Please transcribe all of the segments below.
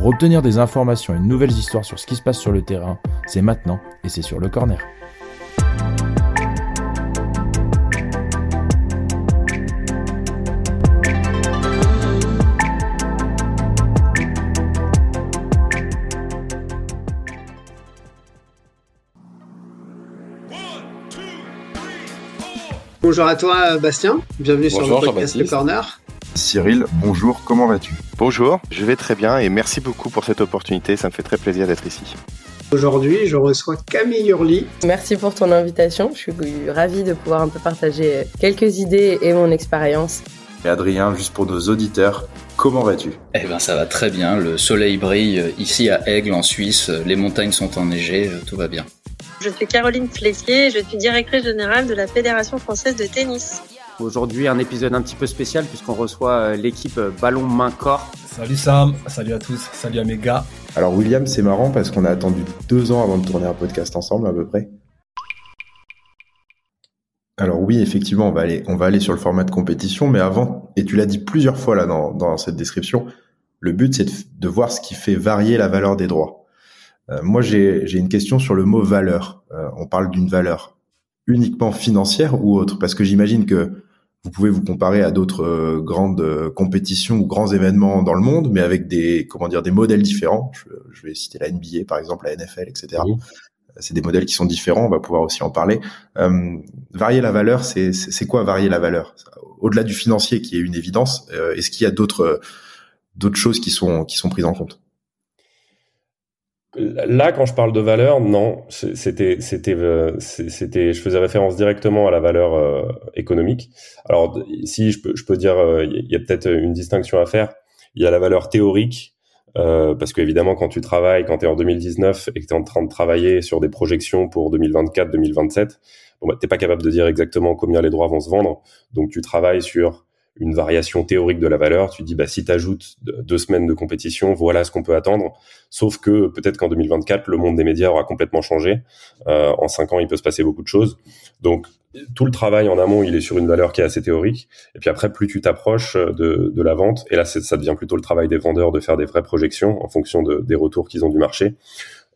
Pour obtenir des informations et de nouvelles histoires sur ce qui se passe sur le terrain, c'est maintenant et c'est sur le corner. Bonjour à toi Bastien, bienvenue sur le podcast Le Corner. Cyril, bonjour, comment vas-tu? Bonjour, je vais très bien et merci beaucoup pour cette opportunité, ça me fait très plaisir d'être ici. Aujourd'hui, je reçois Camille Hurly. Merci pour ton invitation, je suis ravie de pouvoir un peu partager quelques idées et mon expérience. Et Adrien, juste pour nos auditeurs, comment vas-tu? Eh ben ça va très bien, le soleil brille ici à Aigle en Suisse, les montagnes sont enneigées, tout va bien. Je suis Caroline Flessier, je suis directrice générale de la Fédération française de tennis. Aujourd'hui, un épisode un petit peu spécial puisqu'on reçoit euh, l'équipe euh, Ballon Main Corps. Salut Sam, salut à tous, salut à mes gars. Alors William, c'est marrant parce qu'on a attendu deux ans avant de tourner un podcast ensemble à peu près. Alors oui, effectivement, on va aller, on va aller sur le format de compétition, mais avant, et tu l'as dit plusieurs fois là dans, dans cette description, le but c'est de, de, voir ce qui fait varier la valeur des droits. Euh, moi, j'ai une question sur le mot valeur. Euh, on parle d'une valeur uniquement financière ou autre? Parce que j'imagine que vous pouvez vous comparer à d'autres euh, grandes euh, compétitions ou grands événements dans le monde, mais avec des comment dire des modèles différents. Je, je vais citer la NBA par exemple, la NFL, etc. Mmh. C'est des modèles qui sont différents. On va pouvoir aussi en parler. Euh, varier la valeur, c'est c'est quoi varier la valeur? Au-delà du financier qui est une évidence, euh, est-ce qu'il y a d'autres d'autres choses qui sont qui sont prises en compte? Là, quand je parle de valeur, non, c'était, c'était, euh, c'était, je faisais référence directement à la valeur euh, économique. Alors, si je peux, je peux dire, euh, il y a peut-être une distinction à faire. Il y a la valeur théorique, euh, parce qu'évidemment, quand tu travailles, quand tu es en 2019 et que tu es en train de travailler sur des projections pour 2024-2027, bon, bah, t'es pas capable de dire exactement combien les droits vont se vendre. Donc, tu travailles sur une variation théorique de la valeur. Tu dis, bah, si tu ajoutes deux semaines de compétition, voilà ce qu'on peut attendre. Sauf que peut-être qu'en 2024, le monde des médias aura complètement changé. Euh, en cinq ans, il peut se passer beaucoup de choses. Donc, tout le travail en amont, il est sur une valeur qui est assez théorique. Et puis après, plus tu t'approches de, de, la vente, et là, ça devient plutôt le travail des vendeurs de faire des vraies projections en fonction de, des retours qu'ils ont du marché.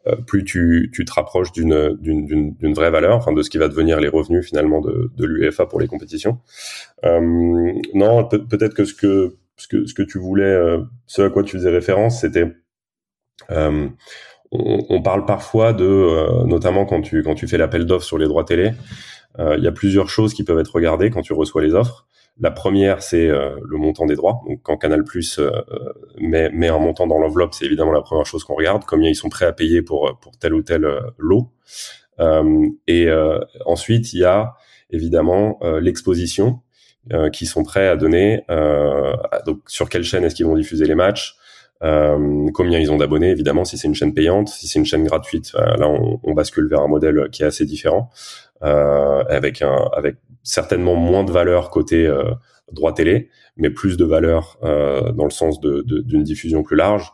Euh, plus tu, tu te rapproches d'une, d'une, d'une vraie valeur, enfin de ce qui va devenir les revenus finalement de, de l'UEFA pour les compétitions. Euh, non, peut, être que ce que ce que ce que tu voulais, euh, ce à quoi tu faisais référence, c'était on, on, parle parfois de, notamment quand tu quand tu fais l'appel d'offres sur les droits télé, il y a plusieurs choses qui peuvent être regardées quand tu reçois les offres. La première, c'est euh, le montant des droits. Donc, quand Canal Plus euh, met, met, un montant dans l'enveloppe, c'est évidemment la première chose qu'on regarde. Combien ils sont prêts à payer pour pour tel ou tel euh, lot. et ensuite, il y a évidemment l'exposition qui sont prêts à donner. donc, sur quelle chaîne est-ce qu'ils vont diffuser les matchs euh, combien ils ont d'abonnés, évidemment, si c'est une chaîne payante, si c'est une chaîne gratuite, là on, bascule vers un modèle qui est assez différent, euh, avec un, avec certainement moins de valeur côté euh, droit télé, mais plus de valeur euh, dans le sens d'une diffusion plus large.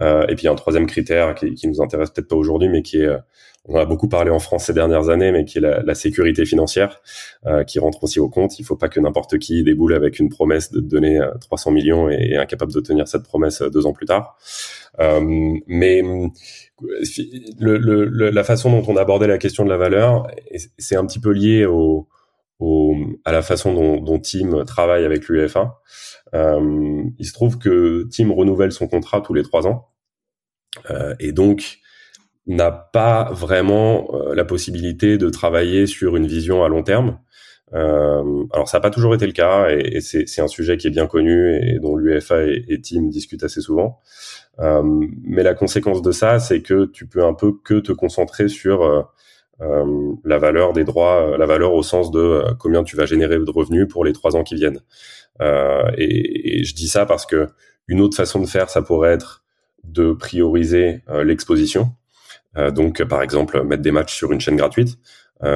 Euh, et puis un troisième critère qui, qui nous intéresse peut-être pas aujourd'hui, mais qui est on a beaucoup parlé en France ces dernières années, mais qui est la, la sécurité financière, euh, qui rentre aussi au compte. Il faut pas que n'importe qui déboule avec une promesse de donner 300 millions et, et incapable de tenir cette promesse deux ans plus tard. Euh, mais le, le, la façon dont on a abordé la question de la valeur, c'est un petit peu lié au, au, à la façon dont, dont Tim travaille avec l'UEFA. Euh, il se trouve que Tim renouvelle son contrat tous les trois ans euh, et donc n'a pas vraiment euh, la possibilité de travailler sur une vision à long terme. Euh, alors ça n'a pas toujours été le cas et, et c'est un sujet qui est bien connu et dont l'UEFA et, et Team discutent assez souvent. Euh, mais la conséquence de ça, c'est que tu peux un peu que te concentrer sur euh, la valeur des droits, la valeur au sens de combien tu vas générer de revenus pour les trois ans qui viennent. Et, et, je dis ça parce que une autre façon de faire, ça pourrait être de prioriser l'exposition. donc, par exemple, mettre des matchs sur une chaîne gratuite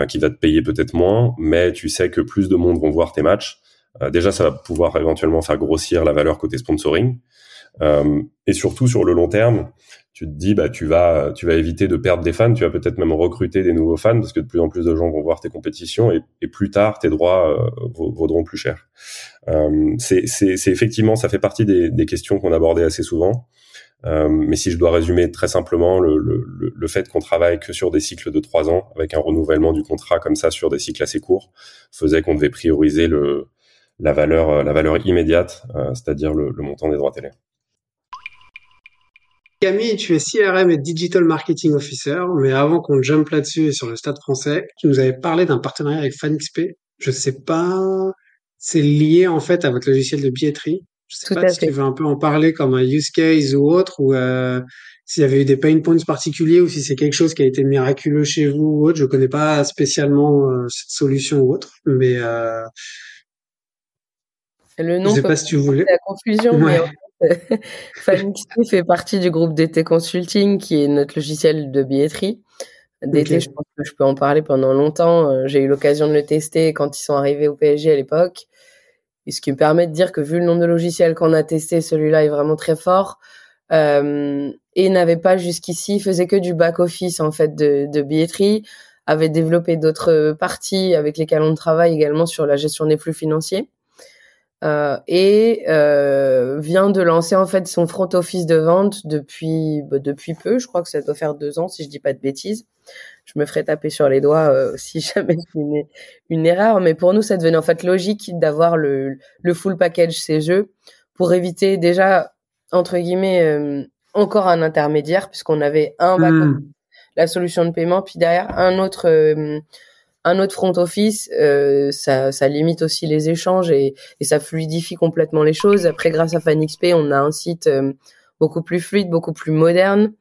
qui va te payer peut-être moins, mais tu sais que plus de monde vont voir tes matchs. déjà, ça va pouvoir éventuellement faire grossir la valeur côté sponsoring. et surtout, sur le long terme, tu te dis bah tu vas éviter de perdre des fans, tu vas peut-être même recruter des nouveaux fans parce que de plus en plus de gens vont voir tes compétitions et, plus tard tes droits euh, vaudront plus cher. Euh, c'est effectivement ça fait partie des, questions qu'on abordait assez souvent. Euh, mais si je dois résumer très simplement, le, fait qu'on travaille que sur des cycles de trois ans, avec un renouvellement du contrat comme ça sur des cycles assez courts, faisait qu'on devait prioriser la valeur, immédiate, c'est-à-dire le montant des droits télé. Camille, tu es CRM et Digital Marketing Officer, mais avant qu'on jump là-dessus et sur le stade français, tu nous avais parlé d'un partenariat avec FanXP. Je sais pas, c'est lié en fait à votre logiciel de billetterie. Je sais pas si tu veux un peu en parler comme un use case ou autre, ou euh, s'il y avait eu des pain points particuliers, ou si c'est quelque chose qui a été miraculeux chez vous ou autre. Je connais pas spécialement euh, cette solution ou autre, mais euh, le nom je sais pas si tu voulais. La confusion, mais FanXP fait partie du groupe DT Consulting, qui est notre logiciel de billetterie. DT, je pense que je peux en parler pendant longtemps. Euh, j'ai eu l'occasion de le tester quand ils sont arrivés au PSG à l'époque. Et ce qui me permet de dire que vu le nombre de logiciels qu'on a testé, celui-là est vraiment très fort. Euh, et n'avait pas jusqu'ici, faisait que du back-office en fait de, de billetterie, avait développé d'autres parties avec lesquelles on travaille également sur la gestion des flux financiers. Euh, et euh, vient de lancer en fait son front office de vente depuis bah, depuis peu. Je crois que ça doit faire deux ans si je dis pas de bêtises. Je me ferai taper sur les doigts euh, si jamais c'est une, une, erreur. Mais pour nous, ça devenait en fait logique d'avoir le, le full package ces jeux pour éviter déjà entre guillemets euh, encore un intermédiaire puisqu'on avait un mmh. la solution de paiement puis derrière un autre euh, un autre front office, euh, ça, ça, limite aussi les échanges et, et, ça fluidifie complètement les choses. Après, grâce à FanXP, on a un site euh, beaucoup plus fluide, beaucoup plus moderne.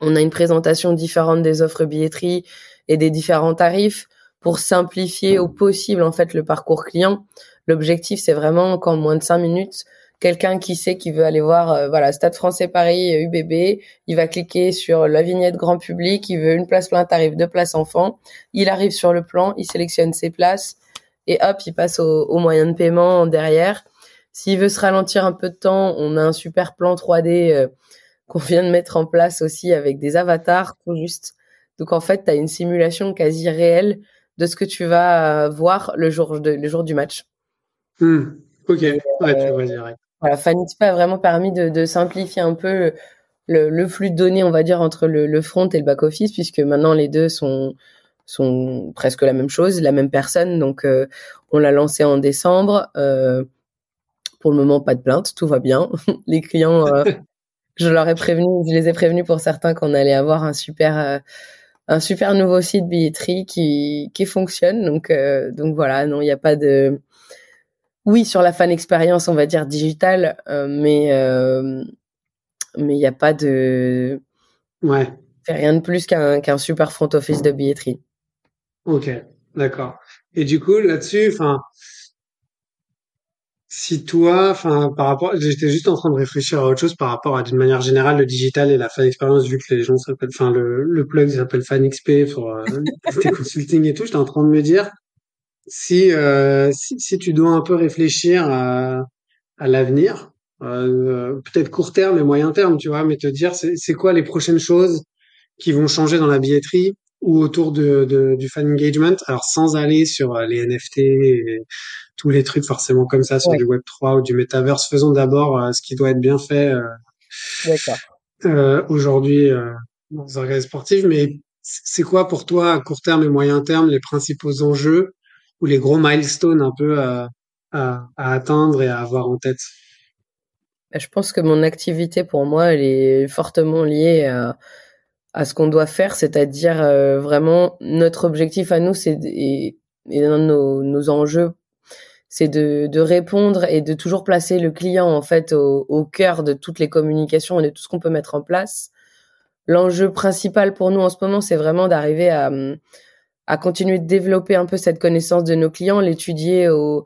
On a une présentation différente des offres billetterie et des différents tarifs pour simplifier au possible en fait le parcours client. L'objectif, c'est vraiment qu'en moins de cinq minutes, quelqu'un qui sait qu'il veut aller voir euh, voilà Stade Français Paris UBB, euh, il va cliquer sur la vignette grand public, il veut une place plein tarif, deux places enfants, il arrive sur le plan, il sélectionne ses places et hop, il passe au, au moyen de paiement derrière. S'il veut se ralentir un peu de temps, on a un super plan 3D euh, qu'on vient de mettre en place aussi avec des avatars tout juste. Donc en fait, tu as une simulation quasi réelle de ce que tu vas voir le jour, de, le jour du match. Hmm. Ok, ouais, tu vois. Voilà, Fanitspa a vraiment permis de, de simplifier un peu le, le, flux de données, on va dire, entre le, le front et le back-office, puisque maintenant les deux sont, sont presque la même chose, la même personne. Donc, euh, on l'a lancé en décembre. Euh, pour le moment, pas de plainte, tout va bien. les clients, euh, je leur ai prévenu, je les ai prévenus pour certains qu'on allait avoir un super, un super nouveau site billetterie qui, qui fonctionne. Donc, donc voilà, non, il n'y a pas de, oui, sur la fan expérience, on va dire digitale, euh, mais euh, mais il n'y a pas de ouais, rien de plus qu'un qu'un super front office de billetterie. Ok, d'accord. Et du coup, là-dessus, enfin, si toi, enfin, par rapport, j'étais juste en train de réfléchir à autre chose par rapport à d'une manière générale le digital et la fan expérience, vu que les gens s'appellent, enfin, le, le plug s'appelle FanXP pour euh, consulting et tout. J'étais en train de me dire, si, euh, si, si, tu dois un peu réfléchir à, à l'avenir, euh, peut-être court terme et moyen terme, tu vois, mais te dire c'est quoi les prochaines choses qui vont changer dans la billetterie ou autour de, de, du fan engagement, alors sans aller sur euh, les NFT et tous les trucs forcément comme ça sur du Web 3 ou du Metaverse, faisons d'abord euh, ce qui doit être bien fait euh, aujourd'hui dans les organes sportifs, mais c'est quoi pour toi à court terme et moyen terme les principaux enjeux ou les gros milestones un peu à, à, atteindre et à avoir en tête? Bah, Je pense que mon activité pour moi, elle est fortement liée à, ce qu'on doit faire, c'est-à-dire euh, vraiment notre objectif à nous, c'est et, et nos, nos enjeux, c'est de, de, répondre et de toujours placer le client en fait au, au cœur de toutes les communications et de tout ce qu'on peut mettre en place. L'enjeu principal pour nous en ce moment, c'est vraiment d'arriver à à continuer de développer un peu cette connaissance de nos clients, l'étudier au,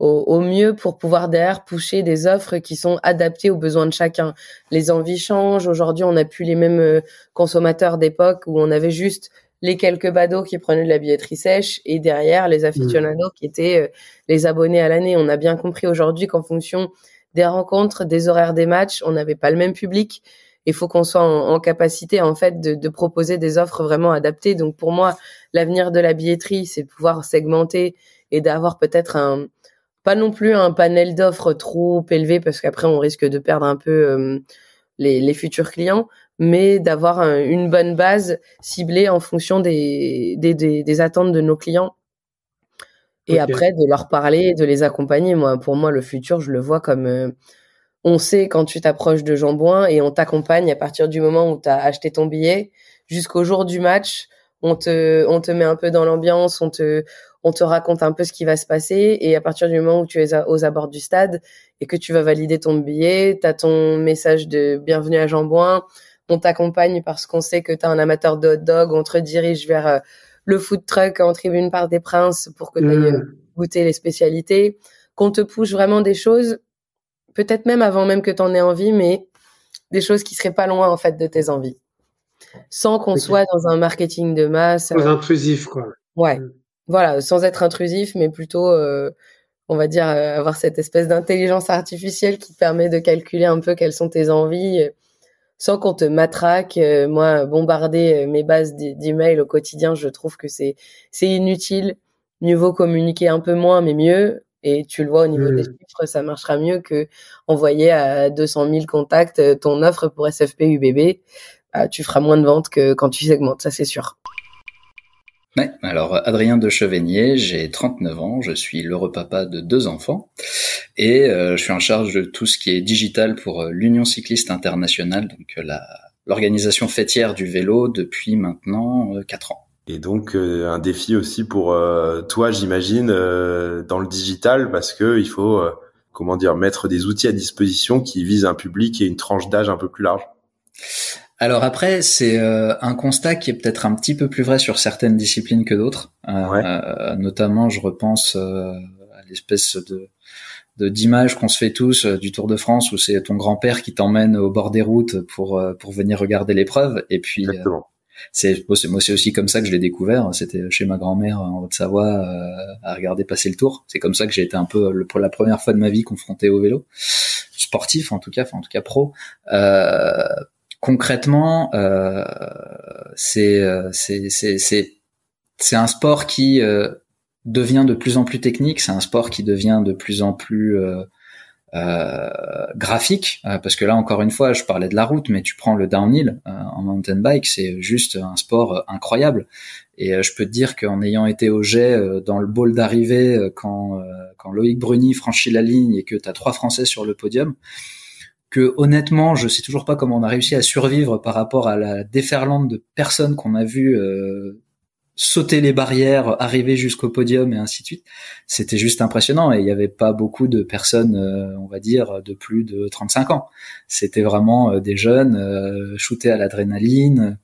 au, mieux pour pouvoir derrière pousser des offres qui sont adaptées aux besoins de chacun. Les envies changent. Aujourd'hui, on n'a plus les mêmes euh, consommateurs d'époque où on avait juste les quelques badauds qui prenaient de la billetterie sèche et derrière les aficionados qui étaient euh, les abonnés à l'année. On a bien compris aujourd'hui qu'en fonction des rencontres, des horaires des matchs, on n'avait pas le même public. Il faut qu'on soit en, capacité en fait de, de, proposer des offres vraiment adaptées. Donc pour moi, l'avenir de la billetterie, c'est de pouvoir segmenter et d'avoir peut-être un pas non plus un panel d'offres trop élevé parce qu'après on risque de perdre un peu euh, les, les, futurs clients, mais d'avoir une bonne base ciblée en fonction des, des, des, attentes de nos clients. Et après, de leur parler, de les accompagner. Moi, pour moi, le futur, je le vois comme euh, on sait quand tu t'approches de Jambouin et on t'accompagne à partir du moment où tu as acheté ton billet jusqu'au jour du match. On te, on te met un peu dans l'ambiance, on te, on te raconte un peu ce qui va se passer et à partir du moment où tu es aux abords du stade et que tu vas valider ton billet, tu as ton message de bienvenue à Jambouin, on t'accompagne parce qu'on sait que tu es un amateur de hot dog, on te redirige vers euh, le food truck en tribune par des princes pour que tu ailles mmh. goûter les spécialités, qu'on te pousse vraiment des choses, peut-être même avant même que tu en aies envie, mais des choses qui seraient pas loin en fait de tes envies. Sans qu'on soit dans un marketing de masse. Sans intrusif, quoi. Ouais. Mmh voilà, sans être intrusif, mais plutôt, euh, on va dire, euh, avoir cette espèce d'intelligence artificielle qui te permet de calculer un peu quelles sont tes envies, euh, sans qu'on te matraque. moi, bombarder mes bases d'emails au quotidien, je trouve que c'est c'est inutile. Mieux vaut communiquer un peu moins, mais mieux. Et tu le vois au niveau des mmh. chiffres, ça marchera mieux que envoyer à 200 000 contacts ton offre pour SFP UBB. Bah, tu feras moins de ventes que quand tu segmentes, ça c'est sûr. Ouais, alors Adrien de Chevenier, j'ai 39 ans, je suis l'heureux papa de deux enfants et euh, je suis en charge de tout ce qui est digital pour euh, l'Union cycliste internationale, donc euh, la, l'organisation fêtière du vélo depuis maintenant 4 ans. Et donc un défi aussi pour toi, j'imagine, dans le digital, parce que il faut, comment dire, mettre des outils à disposition qui visent un public et une tranche d'âge un peu plus large. Alors après, c'est euh, un constat qui est peut-être un petit peu plus vrai sur certaines disciplines que d'autres. Euh, euh, notamment, je repense à l'espèce de d'image qu'on se fait tous du Tour de France où c'est ton grand-père qui t'emmène au bord des routes pour pour venir regarder l'épreuve et puis c'est moi c'est aussi comme ça que je l'ai découvert. C'était chez ma grand-mère en Haute-Savoie à regarder passer le tour. C'est comme ça que j'ai été un peu pour la première fois de ma vie confronté au vélo. Sportif en tout cas enfin en tout cas pro. Euh, concrètement, euh, euh, c'est c'est c'est c'est un sport qui euh, devient de plus en plus technique. C'est un sport qui devient de plus en plus graphique parce que là encore une fois je parlais de la route mais tu prends le downhill en mountain bike c'est juste un sport incroyable. Et je peux te dire qu'en ayant été au jet dans le bol d'arrivée quand quand Loïc Bruni franchit la ligne et que tu as trois français sur le podium que honnêtement, je sais toujours pas comment on a réussi à survivre par rapport à la déferlante de personnes qu'on a vu euh, sauter les barrières, arriver jusqu'au podium et ainsi de suite. C'était juste impressionnant et il n'y avait pas beaucoup de personnes, euh, on va dire, de plus de 35 ans. C'était vraiment euh, des jeunes shootés à l'adrénaline,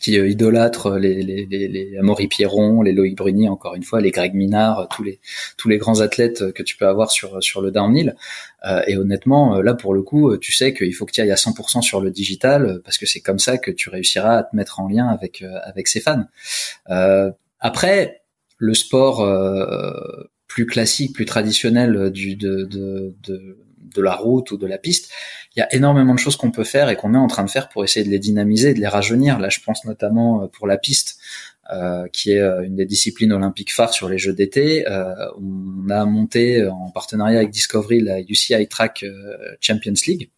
qui euh, idolâtrent les, les, les, les Amaury Pierron, les Loïc Bruni, encore une fois, les Greg Minard, tous les tous les grands athlètes que tu peux avoir sur sur le downhill. Euh, et honnêtement, euh, là pour le coup, tu sais qu'il faut que tu ailles à 100% sur le digital parce que c'est comme ça que tu réussiras à te mettre en lien avec avec ses fans. après, le sport plus classique, plus traditionnel du de, de, de de la route ou de la piste, il y a énormément de choses qu'on peut faire et qu'on est en train de faire pour essayer de les dynamiser, de les rajeunir. Là, je pense notamment euh, pour la piste, euh, qui est euh, une des disciplines olympiques phares sur les Jeux d'été. on a monté en partenariat avec Discovery la UCI Track Champions League,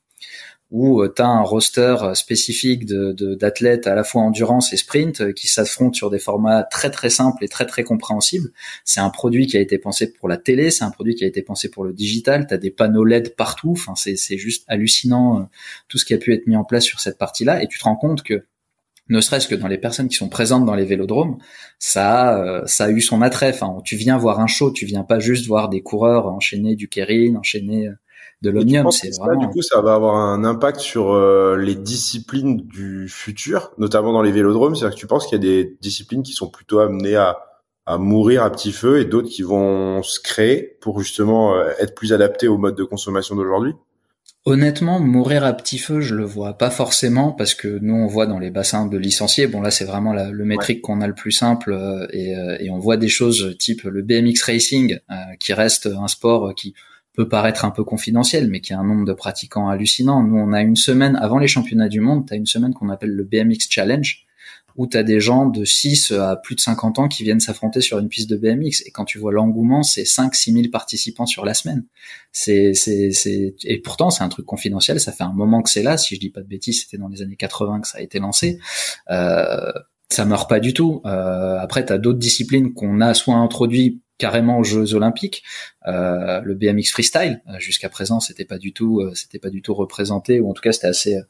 où euh, tu as un roster euh, spécifique de, d'athlètes à la fois endurance et sprint euh, qui s'affrontent sur des formats très très simples et très très compréhensibles. C'est un produit qui a été pensé pour la télé, c'est un produit qui a été pensé pour le digital, tu as des panneaux LED partout, enfin c'est, juste hallucinant tout ce qui a pu être mis en place sur cette partie-là et tu te rends compte que ne serait-ce que dans les personnes qui sont présentes dans les vélodromes, ça, ça a eu son attrait. Enfin, tu viens voir un show, tu viens pas juste voir des coureurs enchaîner du Kering, enchaîner de l'omnium. C'est vraiment. du coup, ça va avoir un impact sur euh, les disciplines du futur, notamment dans les vélodromes? C'est-à-dire que tu penses qu'il y a des disciplines qui sont plutôt amenées à à mourir à petit feu et d'autres qui vont se créer pour justement euh, être plus adaptés au mode de consommation d'aujourd'hui? Honnêtement, mourir à petit feu, je le vois pas forcément parce que nous on voit dans les bassins de licenciés. Bon là, c'est vraiment la, le métrique qu'on a le plus simple euh, et, euh, et, on voit des choses type le BMX racing qui reste un sport qui peut paraître un peu confidentiel, mais qui a un nombre de pratiquants hallucinant. Nous, on a une semaine avant les championnats du monde, tu as une semaine qu'on appelle le BMX Challenge, où tu as des gens de 6 à plus de 50 ans qui viennent s'affronter sur une piste de BMX. Et quand tu vois l'engouement, c'est 5-6 000 participants sur la semaine. C'est, c'est, c'est... Et pourtant, c'est un truc confidentiel, ça fait un moment que c'est là. Si je dis pas de bêtises, c'était dans les années 80 que ça a été lancé. Euh, ça meurt pas du tout. Euh, après, tu as d'autres disciplines qu'on a soit introduit carrément aux Jeux Olympiques. Euh, le BMX freestyle, euh, jusqu'à présent, c'était pas du tout, euh, c'était pas du tout représenté, ou en tout cas, c'était assez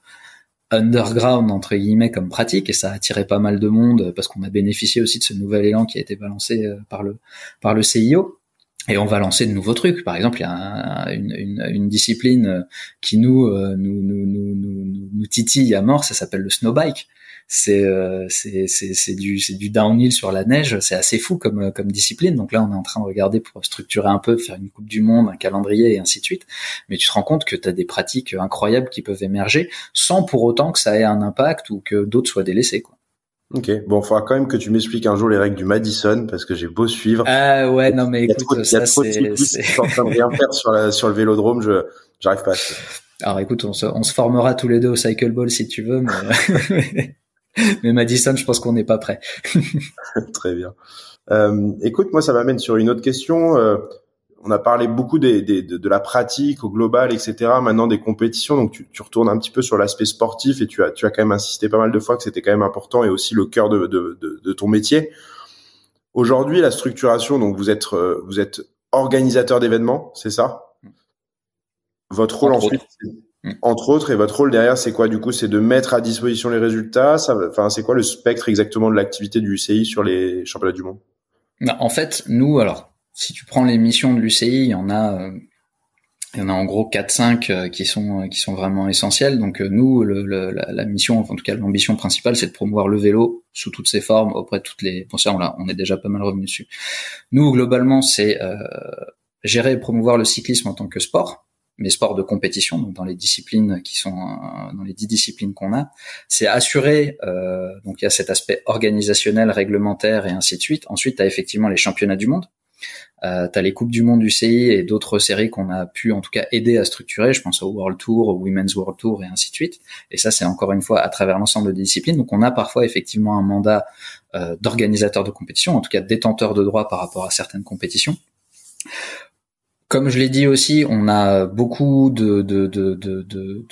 underground entre guillemets comme pratique et ça a attiré pas mal de monde parce qu'on a bénéficié aussi de ce nouvel élan qui a été balancé euh, par le par le CIO et on va lancer de nouveaux trucs. Par exemple, il y a une, une, une, discipline euh, qui nous, nous, nous, nous, nous, nous titille à mort, ça s'appelle le snowbike c'est euh, c'est c'est du c'est du downhill sur la neige, c'est assez fou comme comme discipline. Donc là, on est en train de regarder pour structurer un peu, faire une coupe du monde, un calendrier et ainsi de suite. Mais tu te rends compte que tu as des pratiques incroyables qui peuvent émerger sans pour autant que ça ait un impact ou que d'autres soient délaissés quoi. Ok, bon, faudra quand même que tu m'expliques un jour les règles du Madison parce que j'ai beau suivre. Ah ouais, non mais écoute, il y a trop, cyclistes qui sont en train de rien faire sur, la, sur le vélodrome, je j'arrive pas. À Alors écoute, on se, on se formera tous les deux au cycle ball si tu veux, mais mais Madison, je pense qu'on n'est pas prêt. Très bien. Euh, écoute, moi, ça m'amène sur une autre question. Euh, on a parlé beaucoup des, des, de, de, la pratique au global, etc. Maintenant, des compétitions. Donc, tu, tu retournes un petit peu sur l'aspect sportif et tu as, tu as quand même insisté pas mal de fois que c'était quand même important et aussi le cœur de, de, de ton métier. Aujourd'hui, la structuration. Donc, vous êtes, euh, vous êtes organisateur d'événements, c'est ça? Votre rôle ensuite. Entre autres, et votre rôle derrière, c'est quoi du coup? C'est de mettre à disposition les résultats? Ça, enfin, c'est quoi le spectre exactement de l'activité du UCI sur les championnats du monde? En fait, nous, alors, si tu prends les missions de l'UCI, il y en a, euh, il y en a en gros 4-5 euh, qui sont euh, qui sont vraiment essentielles. Donc nous, le, la, la, mission, en tout cas l'ambition principale, c'est de promouvoir le vélo sous toutes ses formes auprès de toutes les. Bon ça, on, on est déjà pas mal revenu dessus. Nous, globalement, c'est euh, gérer et promouvoir le cyclisme en tant que sport mes sports de compétition, donc dans les disciplines qui sont euh, dans les dix disciplines qu'on a, c'est assurer. Euh, donc il y a cet aspect organisationnel, réglementaire et ainsi de suite. Ensuite, tu as effectivement les championnats du monde. Euh, tu as les coupes du monde du CI et d'autres séries qu'on a pu en tout cas aider à structurer. Je pense au World Tour, au Women's World Tour et ainsi de suite. Et ça, c'est encore une fois à travers l'ensemble des disciplines. Donc on a parfois effectivement un mandat euh, d'organisateur de compétition, en tout cas détenteur de droits par rapport à certaines compétitions. Comme je l'ai dit aussi, on a beaucoup de, de, de, de, de,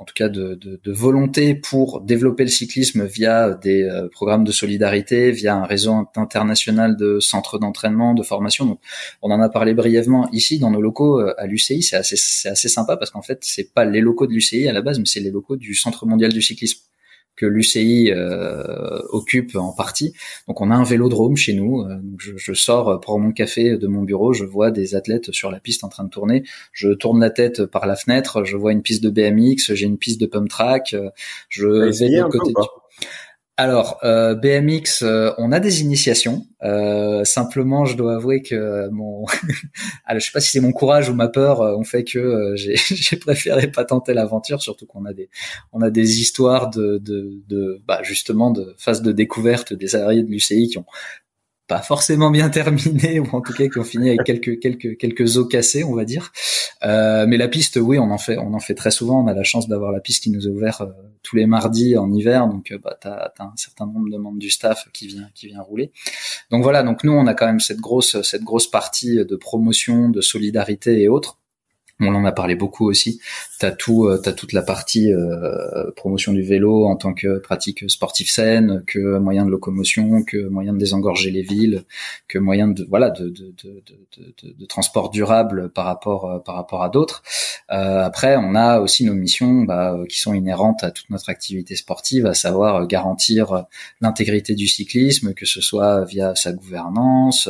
en tout cas de, volonté pour développer le cyclisme via des euh, programmes de solidarité, via un réseau international de centres d'entraînement, de formation. Donc, on en a parlé brièvement ici dans nos locaux euh, à l'UCI. C'est assez, assez sympa parce qu'en fait, c'est pas les locaux de l'UCI à la base, mais c'est les locaux du Centre mondial du cyclisme que l'UCI euh, occupe en partie. Donc on a un vélodrome chez nous. Euh, je, je, sors pour mon café de mon bureau, je vois des athlètes sur la piste en train de tourner. Je tourne la tête par la fenêtre, je vois une piste de BMX, j'ai une piste de pump track. Je vais de l'autre côté. Alors, euh, BMX, euh, on a des initiations. Euh, simplement, je dois avouer que mon, alors je sais pas si c'est mon courage ou ma peur, on fait que j'ai préféré pas tenter l'aventure, surtout qu'on a des, on a des histoires de, de, de bah, justement de phase de découverte des salariés de l'UCI qui ont pas forcément bien terminé ou en tout cas qui ont fini avec quelques quelques quelques os cassés on va dire. Euh, mais la piste oui on en fait on en fait très souvent. On a la chance d'avoir la piste qui nous est ouverte euh, tous les mardis en hiver. Donc euh, bah t'as as un certain nombre de membres du staff qui vient qui vient rouler. Donc voilà donc nous on a quand même cette grosse cette grosse partie de promotion de solidarité et autres on en a parlé beaucoup aussi. T'as tout, euh, t'as toute la partie euh, promotion du vélo en tant que pratique sportive saine, que moyen de locomotion, que moyen de désengorger les villes, que moyen de voilà de de, de, de, de transport durable par rapport euh, par rapport à d'autres. Euh, après, on a aussi nos missions bah, qui sont inhérentes à toute notre activité sportive, à savoir garantir l'intégrité du cyclisme, que ce soit via sa gouvernance,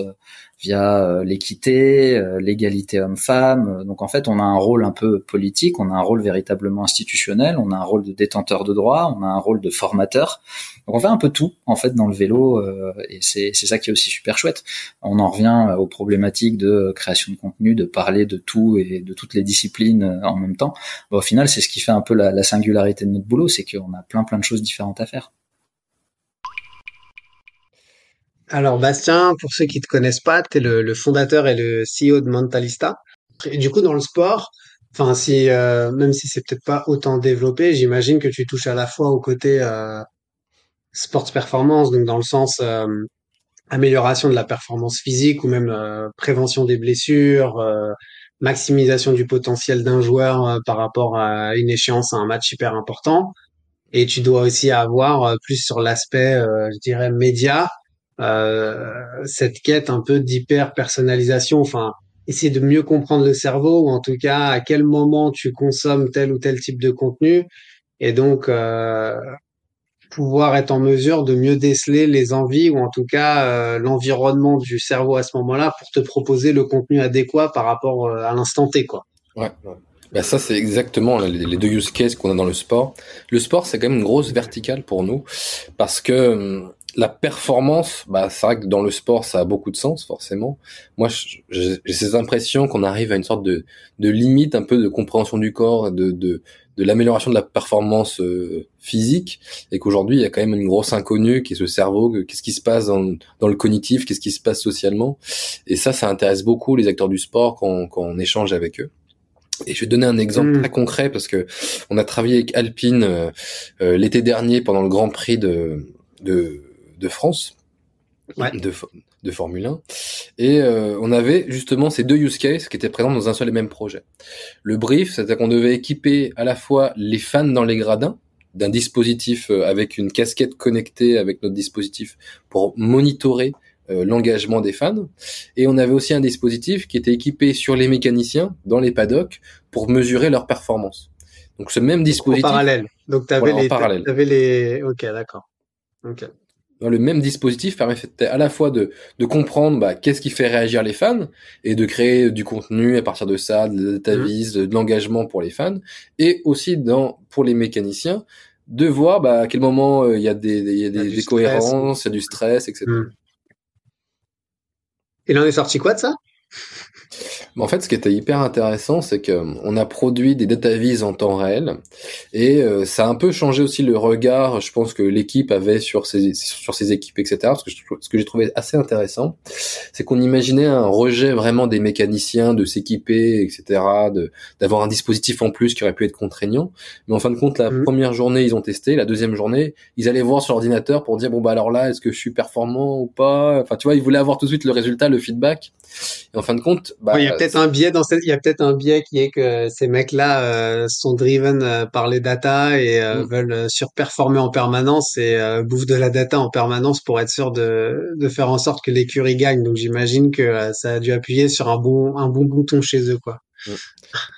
via euh, l'équité, euh, l'égalité homme-femme. Donc en fait, on a un rôle un peu politique, on a un rôle véritablement institutionnel, on a un rôle de détenteur de droit, on a un rôle de formateur. Donc on fait un peu tout en fait dans le vélo et c'est ça qui est aussi super chouette. On en revient aux problématiques de création de contenu, de parler de tout et de toutes les disciplines en même temps. au final, c'est ce qui fait un peu la, la singularité de notre boulot, c'est qu'on a plein plein de choses différentes à faire. Alors Bastien, pour ceux qui te connaissent pas, tu es le, fondateur et le CEO de Mentalista. Et du coup, dans le sport, enfin si euh, même si c'est peut-être pas autant développé, j'imagine que tu touches à la fois au côté euh, sports performance, donc dans le sens euh, amélioration de la performance physique ou même euh, prévention des blessures, maximisation du potentiel d'un joueur par rapport à une échéance, à un match hyper important. Et tu dois aussi avoir plus sur l'aspect, je dirais, média, euh, cette quête un peu d'hyper personnalisation, enfin essayer de mieux comprendre le cerveau ou en tout cas à quel moment tu consommes tel ou tel type de contenu et donc euh, pouvoir être en mesure de mieux déceler les envies ou en tout cas euh, l'environnement du cerveau à ce moment-là pour te proposer le contenu adéquat par rapport à l'instant T quoi. Ouais. Ben ça c'est exactement les deux use cases qu'on a dans le sport. Le sport c'est quand même une grosse verticale pour nous parce que hum, la performance, bah, c'est vrai que dans le sport, ça a beaucoup de sens, forcément. Moi, j'ai cette impression qu'on arrive à une sorte de, de limite un peu de compréhension du corps, de, de, de l'amélioration de la performance euh, physique, et qu'aujourd'hui, il y a quand même une grosse inconnue qui est ce cerveau, qu'est-ce qui se passe dans, dans le cognitif, qu'est-ce qui se passe socialement. Et ça, ça intéresse beaucoup les acteurs du sport quand, quand on échange avec eux. Et je vais donner un exemple mmh. très concret parce que on a travaillé avec Alpine euh, euh, l'été dernier pendant le Grand Prix de, de de France, de, de Formule 1. Et euh, on avait justement ces deux use cases qui étaient présents dans un seul et même projet. Le brief, c'était qu'on devait équiper à la fois les fans dans les gradins d'un dispositif euh, avec une casquette connectée avec notre dispositif pour monitorer euh, l'engagement des fans. Et on avait aussi un dispositif qui était équipé sur les mécaniciens dans les paddocks pour mesurer leur performance. Donc ce même dispositif. En parallèle. Donc tu avais, avais, les. Ok, d'accord. Le même dispositif permettait à la fois de, de comprendre bah, qu'est-ce qui fait réagir les fans et de créer du contenu à partir de ça, de datavis, mmh. de, l'engagement pour les fans, et aussi dans pour les mécaniciens de voir bah, à quel moment euh, il y a des, y a des, cohérences, il y a du stress, etc. Mmh. Il en est sorti quoi de ça? En fait, ce qui était hyper intéressant, c'est que on a produit des data vis en temps réel et euh, ça a un peu changé aussi le regard, je pense que l'équipe avait sur ses sur ses équipes, etc. Parce que ce que j'ai trouvé assez intéressant, c'est qu'on imaginait un rejet vraiment des mécaniciens de s'équiper, etc. D'avoir un dispositif en plus qui aurait pu être contraignant. Mais en fin de compte, la mmh. première journée ils ont testé, la deuxième journée ils allaient voir sur l'ordinateur pour dire bon bah alors là est-ce que je suis performant ou pas? Enfin tu vois ils voulaient avoir tout de suite le résultat, le feedback. Et en fin de compte, bah, peut-être un biais dans cette, il y a peut-être un biais qui est que ces mecs-là euh, sont driven euh, par les data et euh, mm. veulent surperformer en permanence et bouffent de la data en permanence pour être sûr de, de faire en sorte que l'écurie gagne. Donc j'imagine que ça a dû appuyer sur un bon, un bon bouton chez eux, quoi. Mm.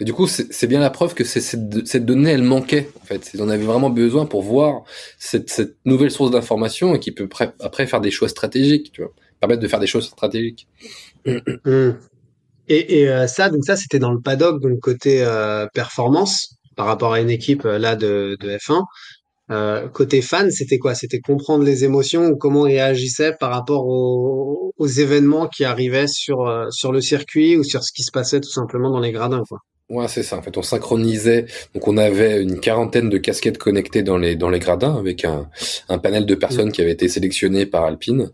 Et du coup, c'est bien la preuve que cette, cette donnée, elle manquait. En fait, ils en avaient vraiment besoin pour voir cette, cette nouvelle source d'information et qui peut après faire des choix stratégiques, tu vois, permettre de faire des choses stratégiques. Mmh. Et, et euh, ça, donc ça, c'était dans le paddock, donc côté euh, performance par rapport à une équipe euh, là de, de F1. Euh, côté fan, c'était quoi? C'était comprendre les émotions ou comment ils réagissaient par rapport aux, aux événements qui arrivaient sur sur le circuit ou sur ce qui se passait tout simplement dans les gradins, quoi. Ouais, c'est ça. En fait, on synchronisait. Donc, on avait une quarantaine de casquettes connectées dans les dans les gradins avec un, un panel de personnes mmh. qui avaient été sélectionnées par Alpine.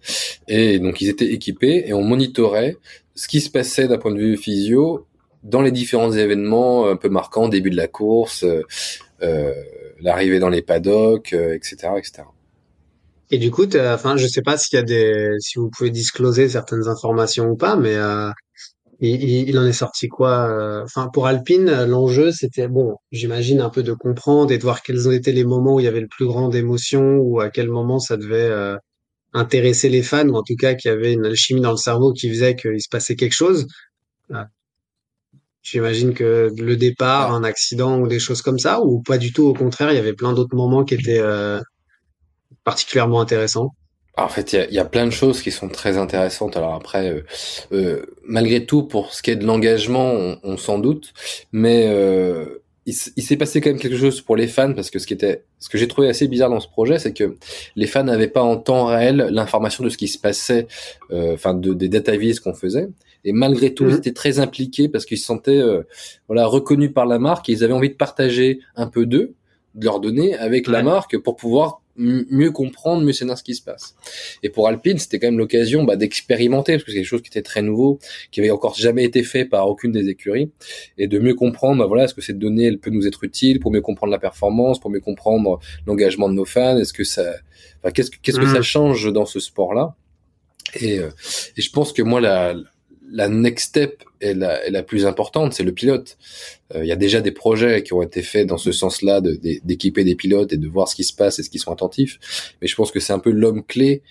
Et donc, ils étaient équipés et on monitorait ce qui se passait d'un point de vue physio dans les différents événements un peu marquants, début de la course, euh, euh l'arrivée dans les paddocks, euh, etc., etc. Et du coup, enfin, je sais pas s'il y a des, si vous pouvez discloser certaines informations ou pas, mais euh, il, en est sorti quoi euh, Enfin, pour Alpine, l'enjeu c'était bon, j'imagine un peu de comprendre et de voir quels ont été les moments où il y avait le plus grand d'émotion ou à quel moment ça devait euh, intéresser les fans ou en tout cas qu'il y avait une alchimie dans le cerveau qui faisait qu'il se passait quelque chose. Euh, j'imagine que le départ, un accident ou des choses comme ça, ou pas du tout. Au contraire, il y avait plein d'autres moments qui étaient particulièrement intéressants. en fait, il y a, plein de choses qui sont très intéressantes. Alors après, euh, euh, malgré tout, pour ce qui est de l'engagement, on, s'en doute, mais euh, il, s'est passé quand même quelque chose pour les fans parce que ce qui était, ce que j'ai trouvé assez bizarre dans ce projet, c'est que les fans n'avaient pas en temps réel l'information de ce qui se passait, enfin de, des data viz qu'on faisait. Et malgré tout, ils mmh. étaient très impliqués parce qu'ils se sentaient voilà reconnus par la marque et ils avaient envie de partager un peu d'eux, de leurs données avec la marque pour pouvoir mieux comprendre, mieux savoir ce qui se passe. Et pour Alpine, c'était quand même l'occasion bah, d'expérimenter, parce que c'est quelque chose qui était très nouveau, qui avait encore jamais été fait par aucune des écuries, et de mieux comprendre, bah, voilà, est-ce que cette donnée, elle peut nous être utile pour mieux comprendre la performance, pour mieux comprendre l'engagement de nos fans, est-ce que ça, enfin, qu'est-ce que, qu'est-ce que ça mmh. change dans ce sport-là? Et, euh, et je pense que moi, la, la next step est la, est la plus importante, c'est le pilote. Euh, il y a déjà des projets qui ont été faits dans ce sens-là, d'équiper des pilotes et de voir ce qui se passe et ce qu'ils sont attentifs. Mais je pense que c'est un peu l'homme clé.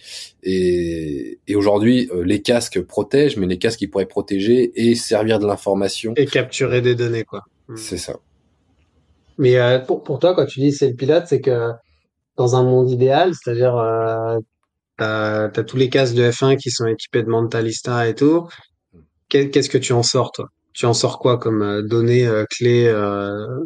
Et, et aujourd'hui, euh, les casques protègent, mais les casques qui pourraient protéger et servir de l'information. Et capturer des données, quoi. Hmm. C'est ça. Mais euh, pour, pour toi, quand tu dis c'est le pilote, c'est que dans un monde idéal, c'est-à-dire euh, t'as as tous les casques de F1 qui sont équipés de Mentalista et tout, Qu'est-ce que tu en sors, toi? Tu en sors quoi comme euh, données euh, clés euh?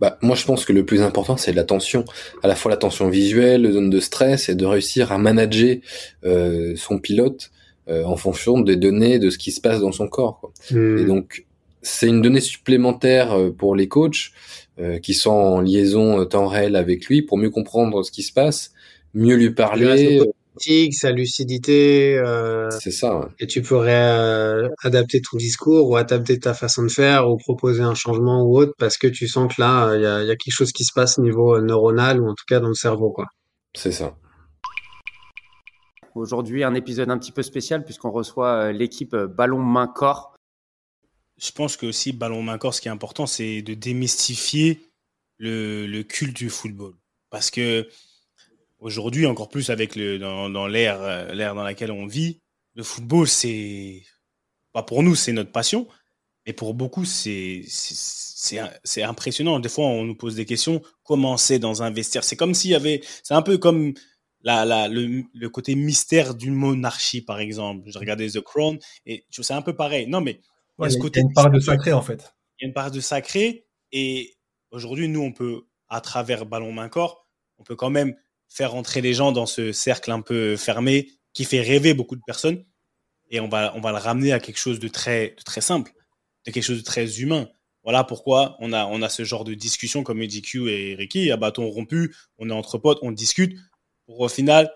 bah, moi, je pense que le plus important, c'est l'attention. À la fois l'attention visuelle, le zone de stress, et de réussir à manager son pilote en fonction des données, de ce qui se passe dans son corps. Quoi. Hmm. Et donc, c'est une donnée supplémentaire pour les coachs qui sont en liaison temps réel avec lui pour mieux comprendre ce qui se passe, mieux lui parler sa lucidité. Euh, c'est ça. Et tu pourrais euh, adapter ton discours ou adapter ta façon de faire ou proposer un changement ou autre parce que tu sens que là, il y a, y a, quelque chose qui se passe au niveau neuronal ou en tout cas dans le cerveau, quoi. C'est ça. Aujourd'hui, un épisode un petit peu spécial puisqu'on reçoit euh, l'équipe Ballon Main Corps. Je pense que aussi Ballon Main Corps, ce qui est important, c'est de démystifier le, le culte du football. Parce que Aujourd'hui, encore plus avec le, dans, dans l'ère, euh, l'ère dans laquelle on vit, le football, c'est pas pour nous, c'est notre passion, mais pour beaucoup, c'est, c'est, c'est impressionnant. Des fois, on nous pose des questions. Comment c'est dans un vestiaire? C'est comme s'il y avait, c'est un peu comme la, la, le, le, côté mystère d'une monarchie, par exemple. Je regardais The Crown et c'est un peu pareil. Non, mais il y a, ce côté une part de sacré en fait. Il y a une part de sacré et aujourd'hui, nous, on peut, à travers Ballon Main Corps, on peut quand même faire entrer les gens dans ce cercle un peu fermé qui fait rêver beaucoup de personnes. Et on va, on va le ramener à quelque chose de très, très simple, de quelque chose de très humain. Voilà pourquoi on a, on a ce genre de discussion comme EDQ et Ricky, à bâton rompu, on est entre potes, on discute pour au final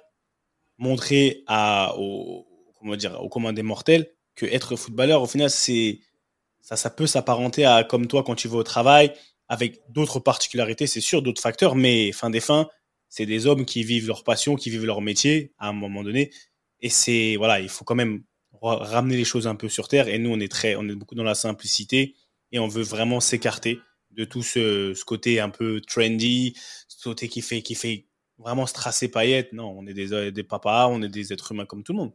montrer à, au, comment dire, aux des mortels que être footballeur, au final, c'est, ça, ça peut s'apparenter à comme toi quand tu vas au travail, avec d'autres particularités, c'est sûr, d'autres facteurs, mais fin des fins, c'est des hommes qui vivent leur passion, qui vivent leur métier à un moment donné. Et c'est voilà, il faut quand même ramener les choses un peu sur terre. Et nous, on est très, on est beaucoup dans la simplicité et on veut vraiment s'écarter de tout ce, côté un peu trendy, ce côté qui fait, qui fait vraiment strassé paillettes. Non, on est des, des papas, on est des êtres humains comme tout le monde.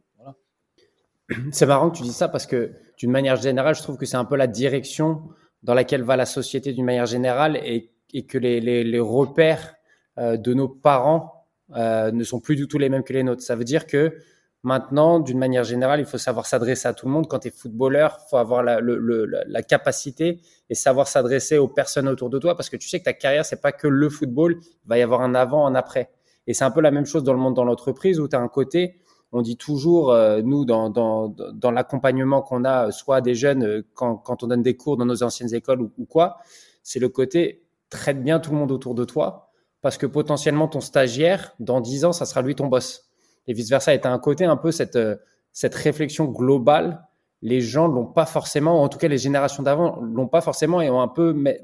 C'est marrant que tu dis ça parce que d'une manière générale, je trouve que c'est un peu la direction dans laquelle va la société d'une manière générale et, que les, repères de nos parents euh, ne sont plus du tout les mêmes que les nôtres. Ça veut dire que maintenant, d'une manière générale, il faut savoir s'adresser à tout le monde. Quand tu es footballeur, il faut avoir la, la, capacité et savoir s'adresser aux personnes autour de toi parce que tu sais que ta carrière, c'est pas que le football, il va y avoir un avant, un après. Et c'est un peu la même chose dans le monde dans l'entreprise où tu as un côté, on dit toujours, euh, nous, dans, dans, dans l'accompagnement qu'on a, soit des jeunes, quand, quand, on donne des cours dans nos anciennes écoles ou, ou quoi, c'est le côté traite bien tout le monde autour de toi parce que potentiellement ton stagiaire, dans 10 ans, ça sera lui ton boss. Et vice-versa. Et tu un côté un peu cette, euh, cette réflexion globale. Les gens l'ont pas forcément, en tout cas les générations d'avant l'ont pas forcément et ont un peu mais,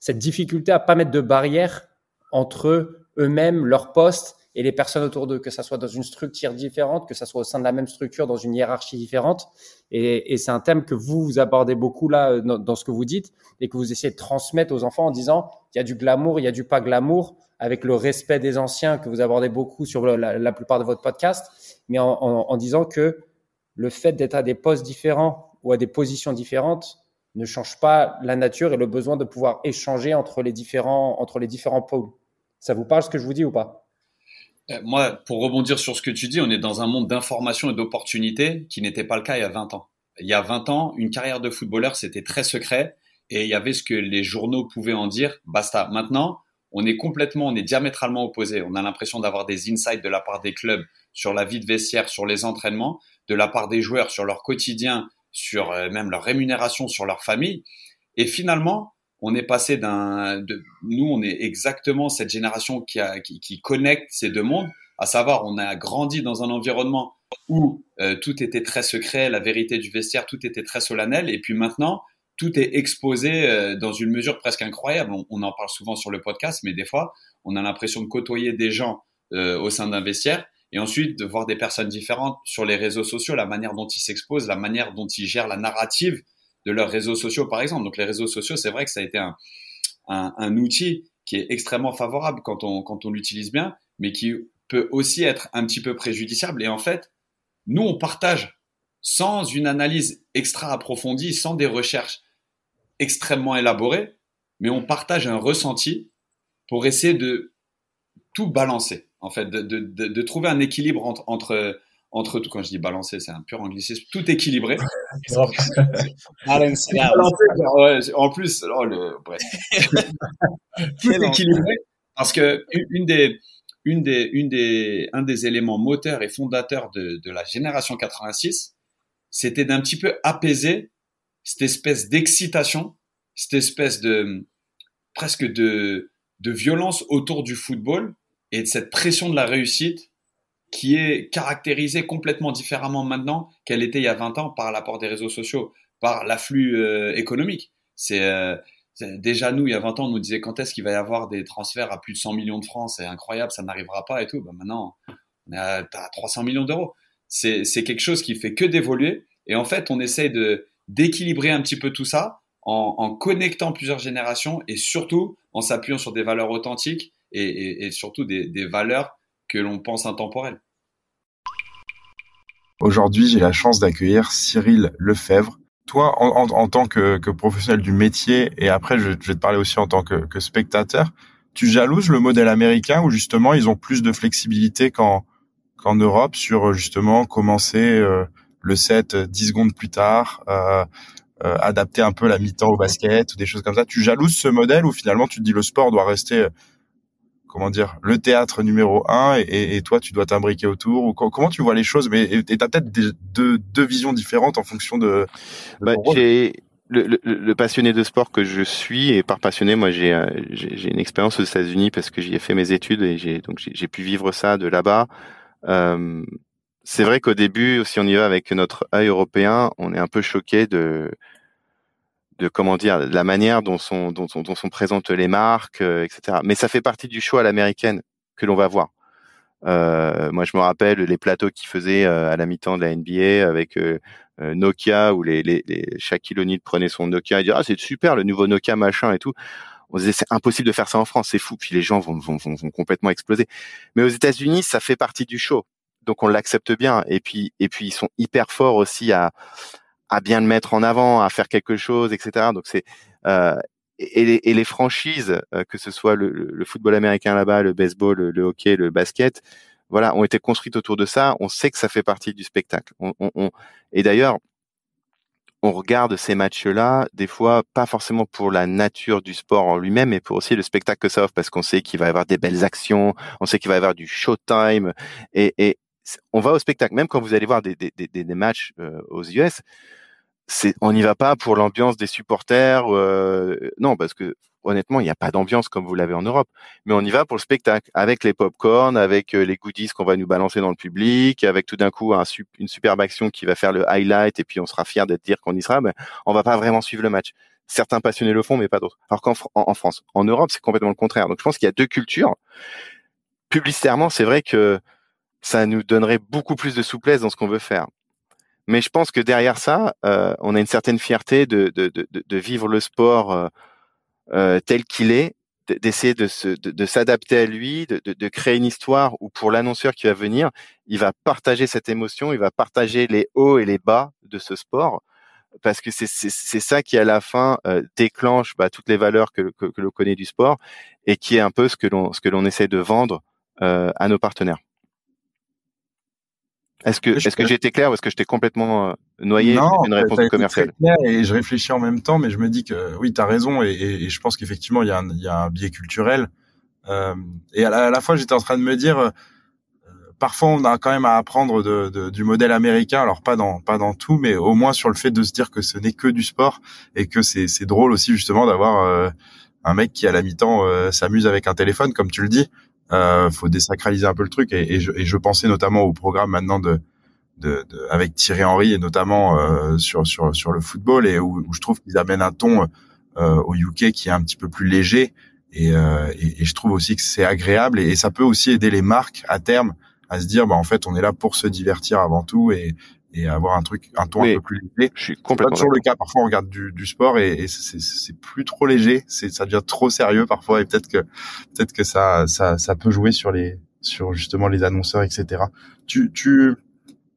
cette difficulté à pas mettre de barrière entre eux-mêmes, leur poste et les personnes autour d'eux, que ça soit dans une structure différente, que ça soit au sein de la même structure, dans une hiérarchie différente. Et, c'est un thème que vous, vous abordez beaucoup là euh, dans, ce que vous dites et que vous essayez de transmettre aux enfants en disant il y a du glamour, il y a du pas glamour, avec le respect des anciens que vous abordez beaucoup sur la, plupart de votre podcast, mais en, en, disant que le fait d'être à des postes différents ou à des positions différentes ne change pas la nature et le besoin de pouvoir échanger entre les différents, entre les différents pôles. Ça vous parle ce que je vous dis ou pas? Moi, pour rebondir sur ce que tu dis, on est dans un monde d'information et d'opportunités qui n'était pas le cas il y a 20 ans. Il y a 20 ans, une carrière de footballeur, c'était très secret et il y avait ce que les journaux pouvaient en dire, basta. Maintenant, on est complètement, on est diamétralement opposés. On a l'impression d'avoir des insights de la part des clubs sur la vie de vestiaire, sur les entraînements, de la part des joueurs sur leur quotidien, sur euh, même leur rémunération, sur leur famille. Et finalement, on est passé d'un, de, nous, on est exactement cette génération qui, a, qui, qui, connecte ces deux mondes, à savoir, on a grandi dans un environnement où euh, tout était très secret, la vérité du vestiaire, tout était très solennel, et puis maintenant, tout est exposé euh, dans une mesure presque incroyable. On, en parle souvent sur le podcast, mais des fois, on a l'impression de côtoyer des gens euh, au sein d'un vestiaire et ensuite de voir des personnes différentes sur les réseaux sociaux, la manière dont ils s'exposent, la manière dont ils gèrent la narrative de leurs réseaux sociaux, par exemple. Donc les réseaux sociaux, c'est vrai que ça a été un, un, un, outil qui est extrêmement favorable quand on, quand on l'utilise bien, mais qui peut aussi être un petit peu préjudiciable. Et en fait, nous, on partage sans une analyse extra approfondie, sans des recherches extrêmement élaborées, mais on partage un ressenti pour essayer de tout balancer, en fait, de, de, de, trouver un équilibre entre, entre, entre quand je dis balancer, c'est un pur anglicisme, tout équilibré. en plus, oh, le, bref. tout équilibré, parce que une des, une des, une des, un des éléments moteurs et fondateurs de, de la génération 86, c'était d'un petit peu apaiser cette espèce d'excitation, cette espèce de presque de, de violence autour du football et de cette pression de la réussite qui est caractérisée complètement différemment maintenant qu'elle était il y a 20 ans par l'apport des réseaux sociaux, par l'afflux euh, économique. Euh, c'est déjà nous, il y a 20 ans, on nous disait quand est-ce qu'il va y avoir des transferts à plus de 100 millions de francs, c'est incroyable, ça n'arrivera pas et tout. Ben maintenant, on est à, à 300 millions d'euros c'est quelque chose qui fait que d'évoluer. Et en fait, on essaie de d'équilibrer un petit peu tout ça en, connectant plusieurs générations et surtout en s'appuyant sur des valeurs authentiques et, surtout des, valeurs que l'on pense intemporelles. Aujourd'hui, j'ai la chance d'accueillir Cyril Lefebvre. Toi, en, en, en tant que, que, professionnel du métier, et après, je, je, vais te parler aussi en tant que, que spectateur, tu jalouses le modèle américain où justement ils ont plus de flexibilité qu'en en Europe sur euh, justement commencer euh, le set 10 secondes plus tard, euh, adapter un peu la mi-temps au basket ou des choses comme ça. Tu jalouses ce modèle ou finalement tu te dis le sport doit rester comment dire le théâtre numéro un et, et toi tu dois t'imbriquer autour ou comment tu vois les choses mais tu as peut-être deux, deux visions différentes en fonction de, de bah, j'ai le, le, le, passionné de sport que je suis et par passionné moi j'ai j'ai une expérience aux États-Unis parce que j'y ai fait mes études et j'ai donc j'ai pu vivre ça de là-bas. Euh, c'est vrai qu'au début, si on y va avec notre œil européen, on est un peu choqué de de comment dire la manière dont sont dont, dont sont présentes les marques, euh, etc. Mais ça fait partie du choix à l'américaine que l'on va voir. Euh, moi, je me rappelle les plateaux qu'ils faisaient euh, à la mi-temps de la NBA avec euh, Nokia où les, les, les Shaquille prenait son Nokia et disait ah c'est super le nouveau Nokia machin et tout on disait c'est impossible de faire ça en France, c'est fou. Puis les gens vont, vont, vont, complètement exploser. Mais aux États-Unis, ça fait partie du show, donc on l'accepte bien. Et puis et puis ils sont hyper forts aussi à à bien le mettre en avant, à faire quelque chose, etc. Donc c'est euh, et, les, et, les, franchises, euh, que ce soit le, le football américain là-bas, le baseball, le, le, hockey, le basket, voilà, ont été construites autour de ça. On sait que ça fait partie du spectacle. On, on, on... Et d'ailleurs, on regarde ces matchs-là, des fois pas forcément pour la nature du sport en lui-même, mais pour aussi le spectacle que ça offre, parce qu'on sait qu'il va y avoir des belles actions, on sait qu'il va y avoir du showtime, et, et on va au spectacle. Même quand vous allez voir des, des, des, des matchs euh, aux US, on n'y va pas pour l'ambiance des supporters, euh, non, parce que honnêtement, il n'y a pas d'ambiance comme vous l'avez en Europe. Mais on y va pour le spectacle, avec les pop-corn, avec euh, les goodies qu'on va nous balancer dans le public, avec tout d'un coup un, une superbe action qui va faire le highlight, et puis on sera fier d'être dire qu'on y sera. Mais on va pas vraiment suivre le match. Certains passionnés le font, mais pas d'autres. Alors qu'en en, France, en Europe, c'est complètement le contraire. Donc je pense qu'il y a deux cultures. Publicitairement, c'est vrai que ça nous donnerait beaucoup plus de souplesse dans ce qu'on veut faire. Mais je pense que derrière ça, euh, on a une certaine fierté de, de, de, de vivre le sport euh, euh, tel qu'il est, d'essayer de, s'adapter à lui, de, créer une histoire où pour l'annonceur qui va venir, il va partager cette émotion, il va partager les hauts et les bas de ce sport, parce que c'est ça qui à la fin euh, déclenche bah, toutes les valeurs que, que, que l'on connaît du sport et qui est un peu ce que l'on ce que l'on essaie de vendre à nos partenaires. Est-ce que, est-ce que j'ai été clair ou est-ce que je t'ai complètement euh, noyé non, une réponse commerciale Et je réfléchis en même temps, mais je me dis que oui, tu as raison et, et, je pense qu'effectivement, il y, a un, y a un biais culturel. Euh, et à la, à la fois, j'étais en train de me dire, euh, parfois, on a quand même à apprendre de, de, du modèle américain. Alors pas dans pas dans tout, mais au moins sur le fait de se dire que ce n'est que du sport et que c'est c'est drôle aussi justement d'avoir euh, un mec qui à la mi-temps s'amuse avec un téléphone, comme tu le dis. Euh, faut désacraliser un peu le truc et, et, je, et, je, pensais notamment au programme maintenant de, de, de avec Thierry Henry et notamment euh, sur sur sur le football et où, où je trouve qu'ils amènent un ton euh, au UK qui est un petit peu plus léger et, euh, et je trouve aussi que c'est agréable et, ça peut aussi aider les marques à terme à se dire bah en fait on est là pour se divertir avant tout et, et avoir un truc, un ton un peu plus léger. Je suis complètement. Pas toujours le cas. Parfois, on regarde du, du sport et, et c'est plus trop léger. C'est, ça devient trop sérieux parfois et peut-être que, peut-être que ça, ça, ça peut jouer sur les, sur justement les annonceurs, etc. Tu, tu,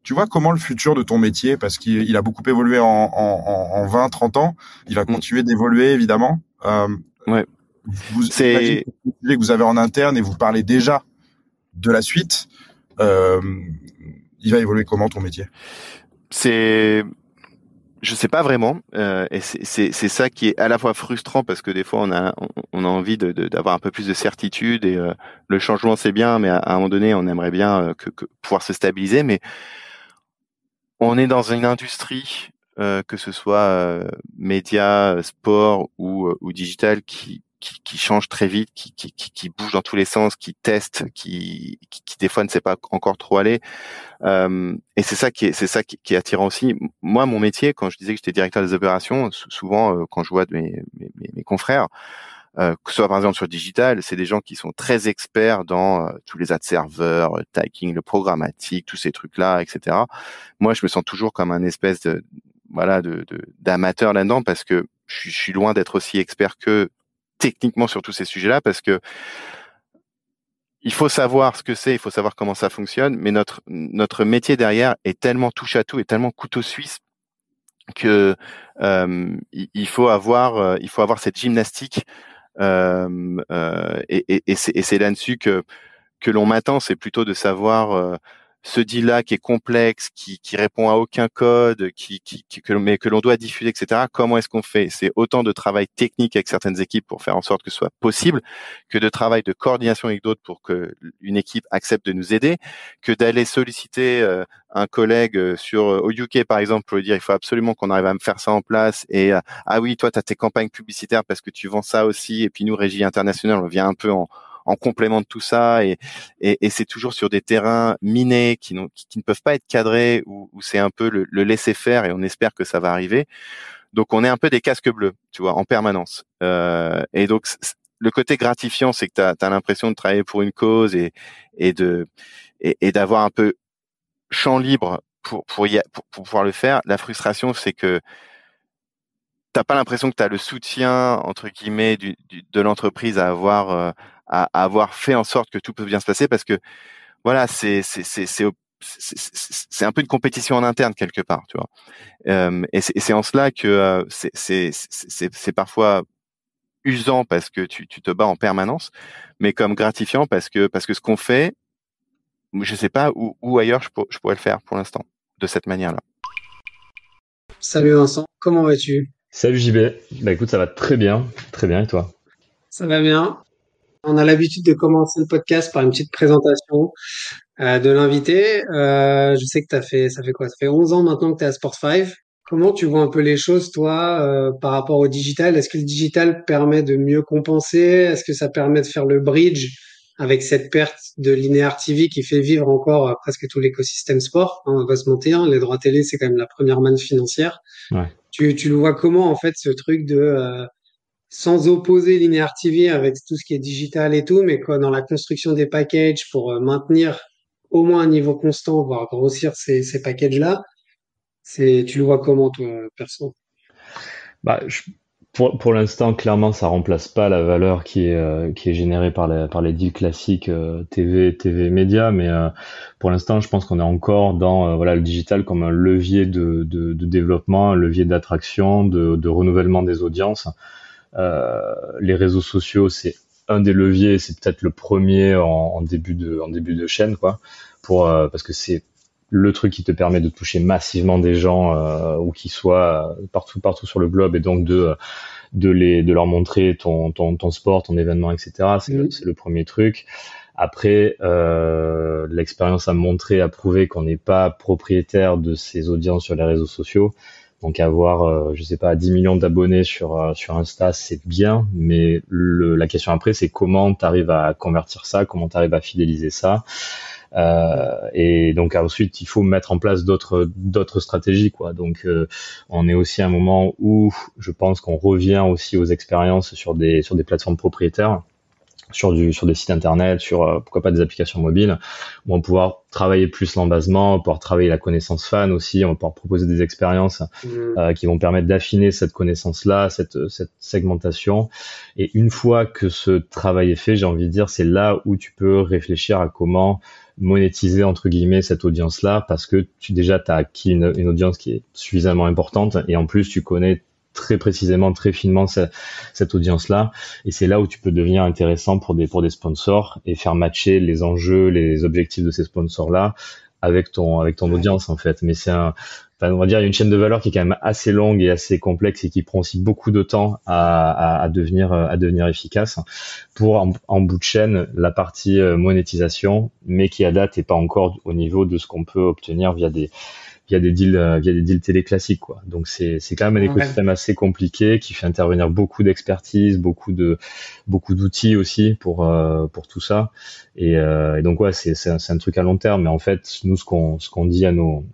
tu vois comment le futur de ton métier, parce qu'il a beaucoup évolué en, en, en 20, 30 ans, il va mm. continuer d'évoluer évidemment. Euh, ouais. Vous, c'est que vous avez en interne et vous parlez déjà de la suite. Euh, il va évoluer comment ton métier? C'est je sais pas vraiment, euh, et c'est ça qui est à la fois frustrant parce que des fois on a on, a envie d'avoir de, un peu plus de certitude et euh, le changement c'est bien, mais à, un moment donné on aimerait bien euh, que, que, pouvoir se stabiliser, mais on est dans une industrie euh, que ce soit euh, média, sport ou, ou digital qui qui, qui change très vite, qui, qui, qui, bouge dans tous les sens, qui teste, qui, qui, des fois ne sait pas encore trop aller. Euh, et c'est ça qui est, c'est ça qui, est attirant aussi. Moi, mon métier, quand je disais que j'étais directeur des opérations, souvent euh, quand je vois mes, mes, mes confrères, euh, que ce soit par exemple sur digital, c'est des gens qui sont très experts dans euh, tous les ad serveurs, tagging, le programmatique, tous ces trucs-là, etc. Moi, je me sens toujours comme un espèce de voilà de d'amateur là-dedans parce que je suis loin d'être aussi expert que techniquement sur tous ces sujets-là parce que il faut savoir ce que c'est, il faut savoir comment ça fonctionne, mais notre notre métier derrière est tellement touche à tout et tellement couteau suisse que euh, il faut avoir euh, il faut avoir cette gymnastique euh, euh et, et, c'est là-dessus que que l'on m'attend, c'est plutôt de savoir ce deal-là qui est complexe, qui, qui répond à aucun code, qui, qui, que, mais que l'on doit diffuser, etc. Comment est-ce qu'on fait? C'est autant de travail technique avec certaines équipes pour faire en sorte que ce soit possible, que de travail de coordination avec d'autres pour que une équipe accepte de nous aider, que d'aller solliciter euh, un collègue euh, sur euh, au UK par exemple pour lui dire il faut absolument qu'on arrive à me faire ça en place et ah oui toi tu as tes campagnes publicitaires parce que tu vends ça aussi et puis nous régie internationale on vient un peu en en complément de tout ça et, et, et c'est toujours sur des terrains minés qui, qui, qui, ne peuvent pas être cadrés où, où c'est un peu le, le laisser faire et on espère que ça va arriver. Donc on est un peu des casques bleus, tu vois, en permanence. Euh, et donc le côté gratifiant, c'est que tu as, l'impression de travailler pour une cause et, et de et, d'avoir un peu champ libre pour pour, pour pouvoir le faire. La frustration, c'est que t'as pas l'impression que tu as le soutien entre guillemets du, du, de l'entreprise à avoir euh, à, avoir fait en sorte que tout peut bien se passer parce que voilà, c'est c'est c'est c'est un peu une compétition en interne quelque part, tu vois. Euh, et c'est en cela que euh, c'est parfois usant parce que tu, tu te bats en permanence, mais comme gratifiant parce que parce que ce qu'on fait, je sais pas où, où ailleurs je, je pourrais le faire pour l'instant de cette manière-là. Salut Vincent, comment vas-tu? Salut JB, bah écoute ça va très bien, très bien et toi? Ça va bien. On a l'habitude de commencer le podcast par une petite présentation euh, de l'invité. Euh, je sais que as fait, ça fait quoi? Ça fait 11 ans maintenant que tu es à Sport 5. Comment tu vois un peu les choses, toi, euh, par rapport au digital? Est-ce que le digital permet de mieux compenser? Est-ce que ça permet de faire le bridge avec cette perte de linéaire TV qui fait vivre encore presque tout l'écosystème sport hein, On va se mentir, les droits télé, c'est quand même la première manne financière. Ouais. Tu, tu le vois comment, en fait, ce truc de sans opposer Linear TV avec tout ce qui est digital et tout, mais quoi, dans la construction des packages pour euh, maintenir au moins un niveau constant, voire grossir ces, ces packages-là, c'est, tu le vois comment, toi, perso? Bah, pour, pour l'instant, clairement, ça remplace pas la valeur qui est, euh, qui est générée par, les, par les deals classiques euh, TV, TV média, mais pour l'instant, je pense qu'on est encore dans voilà, le digital comme un levier de, de, de développement, un levier d'attraction, de, de renouvellement des audiences. Euh, les réseaux sociaux, c'est un des leviers, c'est peut-être le premier en, début de en début de chaîne, quoi, pour parce que c'est le truc qui te permet de toucher massivement des gens ou qui soient partout partout sur le globe et donc de de les de leur montrer ton ton, ton sport, ton événement, etc. C'est le, le premier truc. Après, euh, l'expérience a montré, a prouvé qu'on n'est pas propriétaire de ces audiences sur les réseaux sociaux. Donc avoir, euh, je sais pas, 10 millions d'abonnés sur euh, sur Insta, c'est bien, mais la question après, c'est comment tu arrives à convertir ça, comment tu arrives à fidéliser ça. Euh, et donc ensuite, il faut mettre en place d'autres d'autres stratégies, quoi. Donc euh, on est aussi à un moment où je pense qu'on revient aussi aux expériences sur des sur des plateformes propriétaires sur du sur des sites internet, sur euh, pourquoi pas des applications mobiles, où on va pouvoir travailler plus l'embasement, pouvoir travailler la connaissance fan aussi, on va pouvoir proposer des expériences mmh. euh, qui vont permettre d'affiner cette connaissance-là, cette, cette segmentation. Et une fois que ce travail est fait, j'ai envie de dire, c'est là où tu peux réfléchir à comment monétiser entre guillemets cette audience-là, parce que tu déjà as acquis une, une audience qui est suffisamment importante, et en plus tu connais très précisément, très finement cette, audience-là. Et c'est là où tu peux devenir intéressant pour des, pour des sponsors et faire matcher les enjeux, les objectifs de ces sponsors-là avec ton, avec ton audience, en fait. Mais c'est un, enfin, on va dire, il y a une chaîne de valeur qui est quand même assez longue et assez complexe et qui prend aussi beaucoup de temps à, à, devenir, à devenir efficace pour, en, bout de chaîne, la partie euh, monétisation, mais qui à date n'est pas encore au niveau de ce qu'on peut obtenir via des, via des deals euh, via des deals télé classiques quoi. Donc c'est c'est quand même un écosystème assez compliqué qui fait intervenir beaucoup d'expertise, beaucoup de beaucoup d'outils aussi pour euh, pour tout ça. Et, euh, et donc ouais, c'est c'est un, un, truc à long terme mais en fait nous ce qu'on ce qu'on dit à nos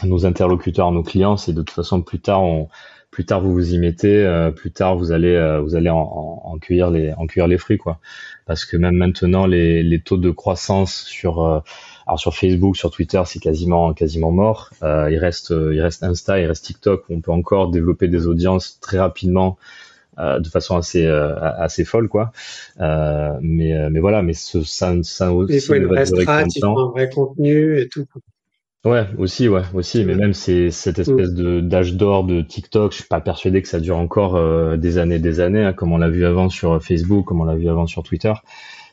à nos interlocuteurs, à nos clients, c'est de toute façon plus tard on plus tard vous vous y mettez, euh, plus tard vous allez euh, vous allez en, en, en, cueillir les en cueillir les fruits quoi. Parce que même maintenant les les taux de croissance sur alors sur Facebook, sur Twitter, c'est quasiment quasiment mort. Euh, il reste il reste Insta, il reste TikTok où on peut encore développer des audiences très rapidement. Euh, de façon assez euh, assez folle quoi euh, mais euh, mais voilà mais ce, ça ça aussi il faut une vraie strat, il faut un vrai contenu et tout Ouais, aussi, ouais, aussi, mais même c'est cette espèce de d'âge d'or de TikTok, je suis pas persuadé que ça dure encore euh, des années, des années, hein, comme on l'a vu avant sur Facebook, comme on l'a vu avant sur Twitter.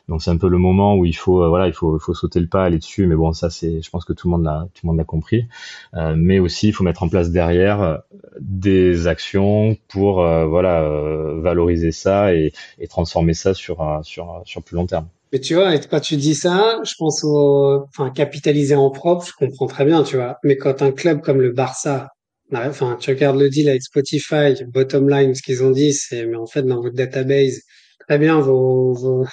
Donc c'est un peu le moment où il faut euh, voilà il faut faut sauter le pas aller dessus mais bon ça c'est je pense que tout le monde l'a tout le monde l'a compris euh, mais aussi il faut mettre en place derrière euh, des actions pour voilà valoriser ça et, et transformer ça sur sur sur plus long terme. Mais tu vois, quand tu dis ça, je pense au, enfin, capitaliser en propre, je comprends très bien, tu vois. Mais quand un club comme le Barça, enfin, tu regardes le deal avec Spotify, bottom line, ce qu'ils ont dit, c'est, mais en fait, dans votre database, très bien vos, vos,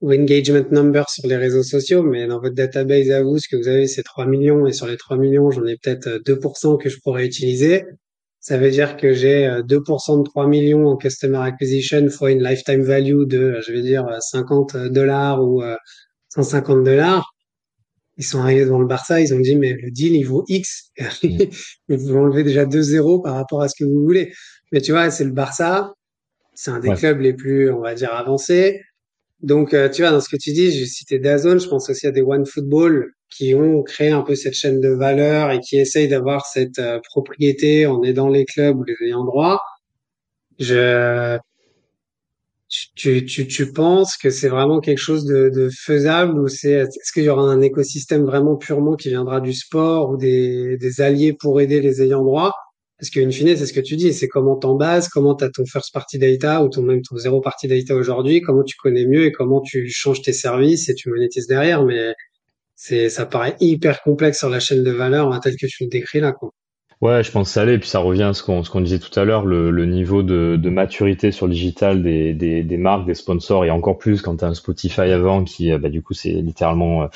vos, engagement numbers sur les réseaux sociaux, mais dans votre database à vous, ce que vous avez, c'est 3 millions, et sur les 3 millions, j'en ai peut-être 2% que je pourrais utiliser. Ça veut dire que j'ai 2% de 3 millions en customer acquisition fois une lifetime value de, je vais dire, 50 dollars ou 150 dollars. Ils sont arrivés devant le Barça, ils ont dit, mais le deal, il vaut X. mais vous enlevez déjà 2 zéros par rapport à ce que vous voulez. Mais tu vois, c'est le Barça. C'est un des clubs les plus, on va dire, avancés. Donc, euh, tu vois, dans ce que tu dis, j'ai cité Dazone, je pense aussi à des One Football qui ont créé un peu cette chaîne de valeur et qui essayent d'avoir cette euh, propriété en aidant les clubs ou les ayants droit. Je, tu, tu, tu penses que c'est vraiment quelque chose de, de faisable ou c'est, est-ce qu'il y aura un écosystème vraiment purement qui viendra du sport ou des, des alliés pour aider les ayants droit? Parce qu'une fine, c'est ce que tu dis, c'est comment t'en bases, comment t'as ton first party data ou ton même ton zéro party data aujourd'hui, comment tu connais mieux et comment tu changes tes services et tu monétises derrière. Mais c'est, ça paraît hyper complexe sur la chaîne de valeur hein, tel que tu le décris là, quoi. Ouais, je pense que ça. Et puis ça revient à ce qu'on qu'on disait tout à l'heure, le, le niveau de, de, maturité sur le digital des, des, des, marques, des sponsors, et encore plus quand tu as un Spotify avant qui, euh, bah, du coup, c'est littéralement euh,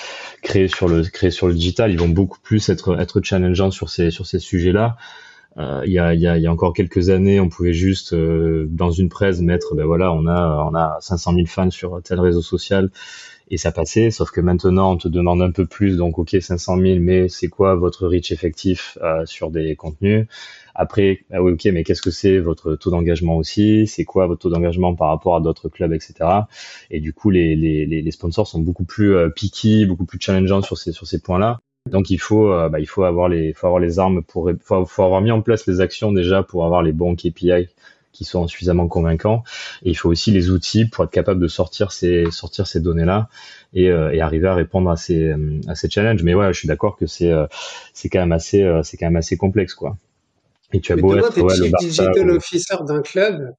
créé sur le créé sur le digital. Ils vont beaucoup plus être être challengeants sur ces sur ces sujets-là. Euh, il y, a, y, a, y, a, encore quelques années, on pouvait juste euh, dans une presse mettre, ben voilà, on a on a 500 000 fans sur tel réseau social et ça passait. Sauf que maintenant, on te demande un peu plus. Donc, ok, 500 000, mais c'est quoi votre reach effectif euh, sur des contenus? Après, ah oui, ok, mais qu'est-ce que c'est votre taux d'engagement aussi? C'est quoi votre taux d'engagement par rapport à d'autres clubs, etc. Et du coup, les, les, les sponsors sont beaucoup plus picky, beaucoup plus challengeants sur ces sur ces points-là. Donc il faut, euh, bah, il faut avoir les, faut avoir les armes pour, faut, faut avoir mis en place les actions déjà pour avoir les bons KPI qui sont suffisamment convaincants. Et il faut aussi les outils pour être capable de sortir ces sortir ces données-là et, et arriver à répondre à ces à ces challenges. Mais ouais, je suis d'accord que c'est c'est quand même assez c'est quand même assez complexe quoi. Et tu as beau être ouais, le digital officer d'un club,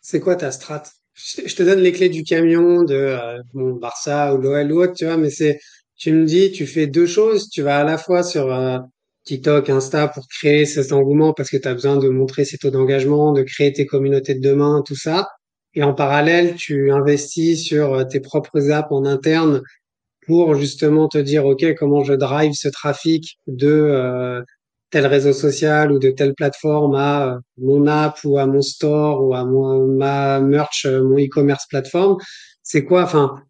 c'est quoi ta strat? Je te donne les clés du camion de euh, Barça ou l'OL ou autre, tu vois, mais c'est, tu me dis, tu fais deux choses, tu vas à la fois sur euh, TikTok, Insta pour créer cet engouement parce que tu as besoin de montrer ces taux d'engagement, de créer tes communautés de demain, tout ça. Et en parallèle, tu investis sur euh, tes propres apps en interne pour justement te dire, OK, comment je drive ce trafic de euh, tel réseau social ou de telle plateforme à mon app ou à mon store ou à ma merch, mon e-commerce plateforme. C'est quoi, enfin,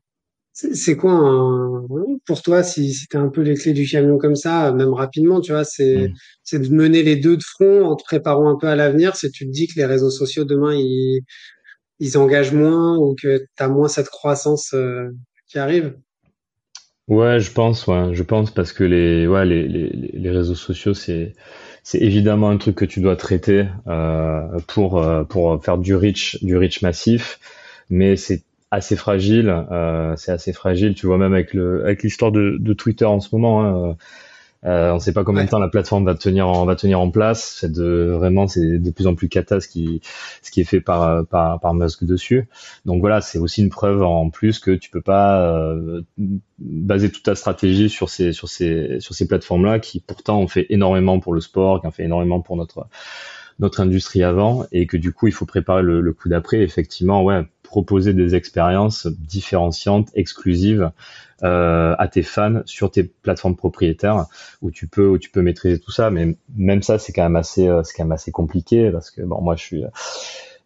c'est quoi un, pour toi, si, si tu un peu les clés du camion comme ça, même rapidement, tu vois, c'est mm. c'est de mener les deux de front en te préparant un peu à l'avenir. C'est tu te dis que les réseaux sociaux demain, ils, ils engagent moins ou que tu as moins cette croissance euh, qui arrive? Ouais, je pense, ouais, je pense parce que les, ouais, les, les, les réseaux sociaux, c'est, c'est évidemment un truc que tu dois traiter euh, pour euh, pour faire du reach, du reach massif, mais c'est assez fragile, euh, c'est assez fragile. Tu vois même avec le avec l'histoire de, de Twitter en ce moment. Hein, euh, on ne sait pas combien de temps la plateforme va tenir en, va tenir en place. C'est de vraiment c'est de plus en plus cata ce qui ce qui est fait par par, par Musk dessus. Donc voilà, c'est aussi une preuve en plus que tu peux pas euh, baser toute ta stratégie sur ces sur ces sur ces plateformes là qui pourtant ont fait énormément pour le sport, qui ont fait énormément pour notre notre industrie avant et que du coup il faut préparer le, le coup d'après. Effectivement, ouais, proposer des expériences différenciantes, exclusives euh, à tes fans sur tes plateformes propriétaires où tu peux où tu peux maîtriser tout ça. Mais même ça, c'est quand même assez euh, c'est quand même assez compliqué parce que bon, moi je suis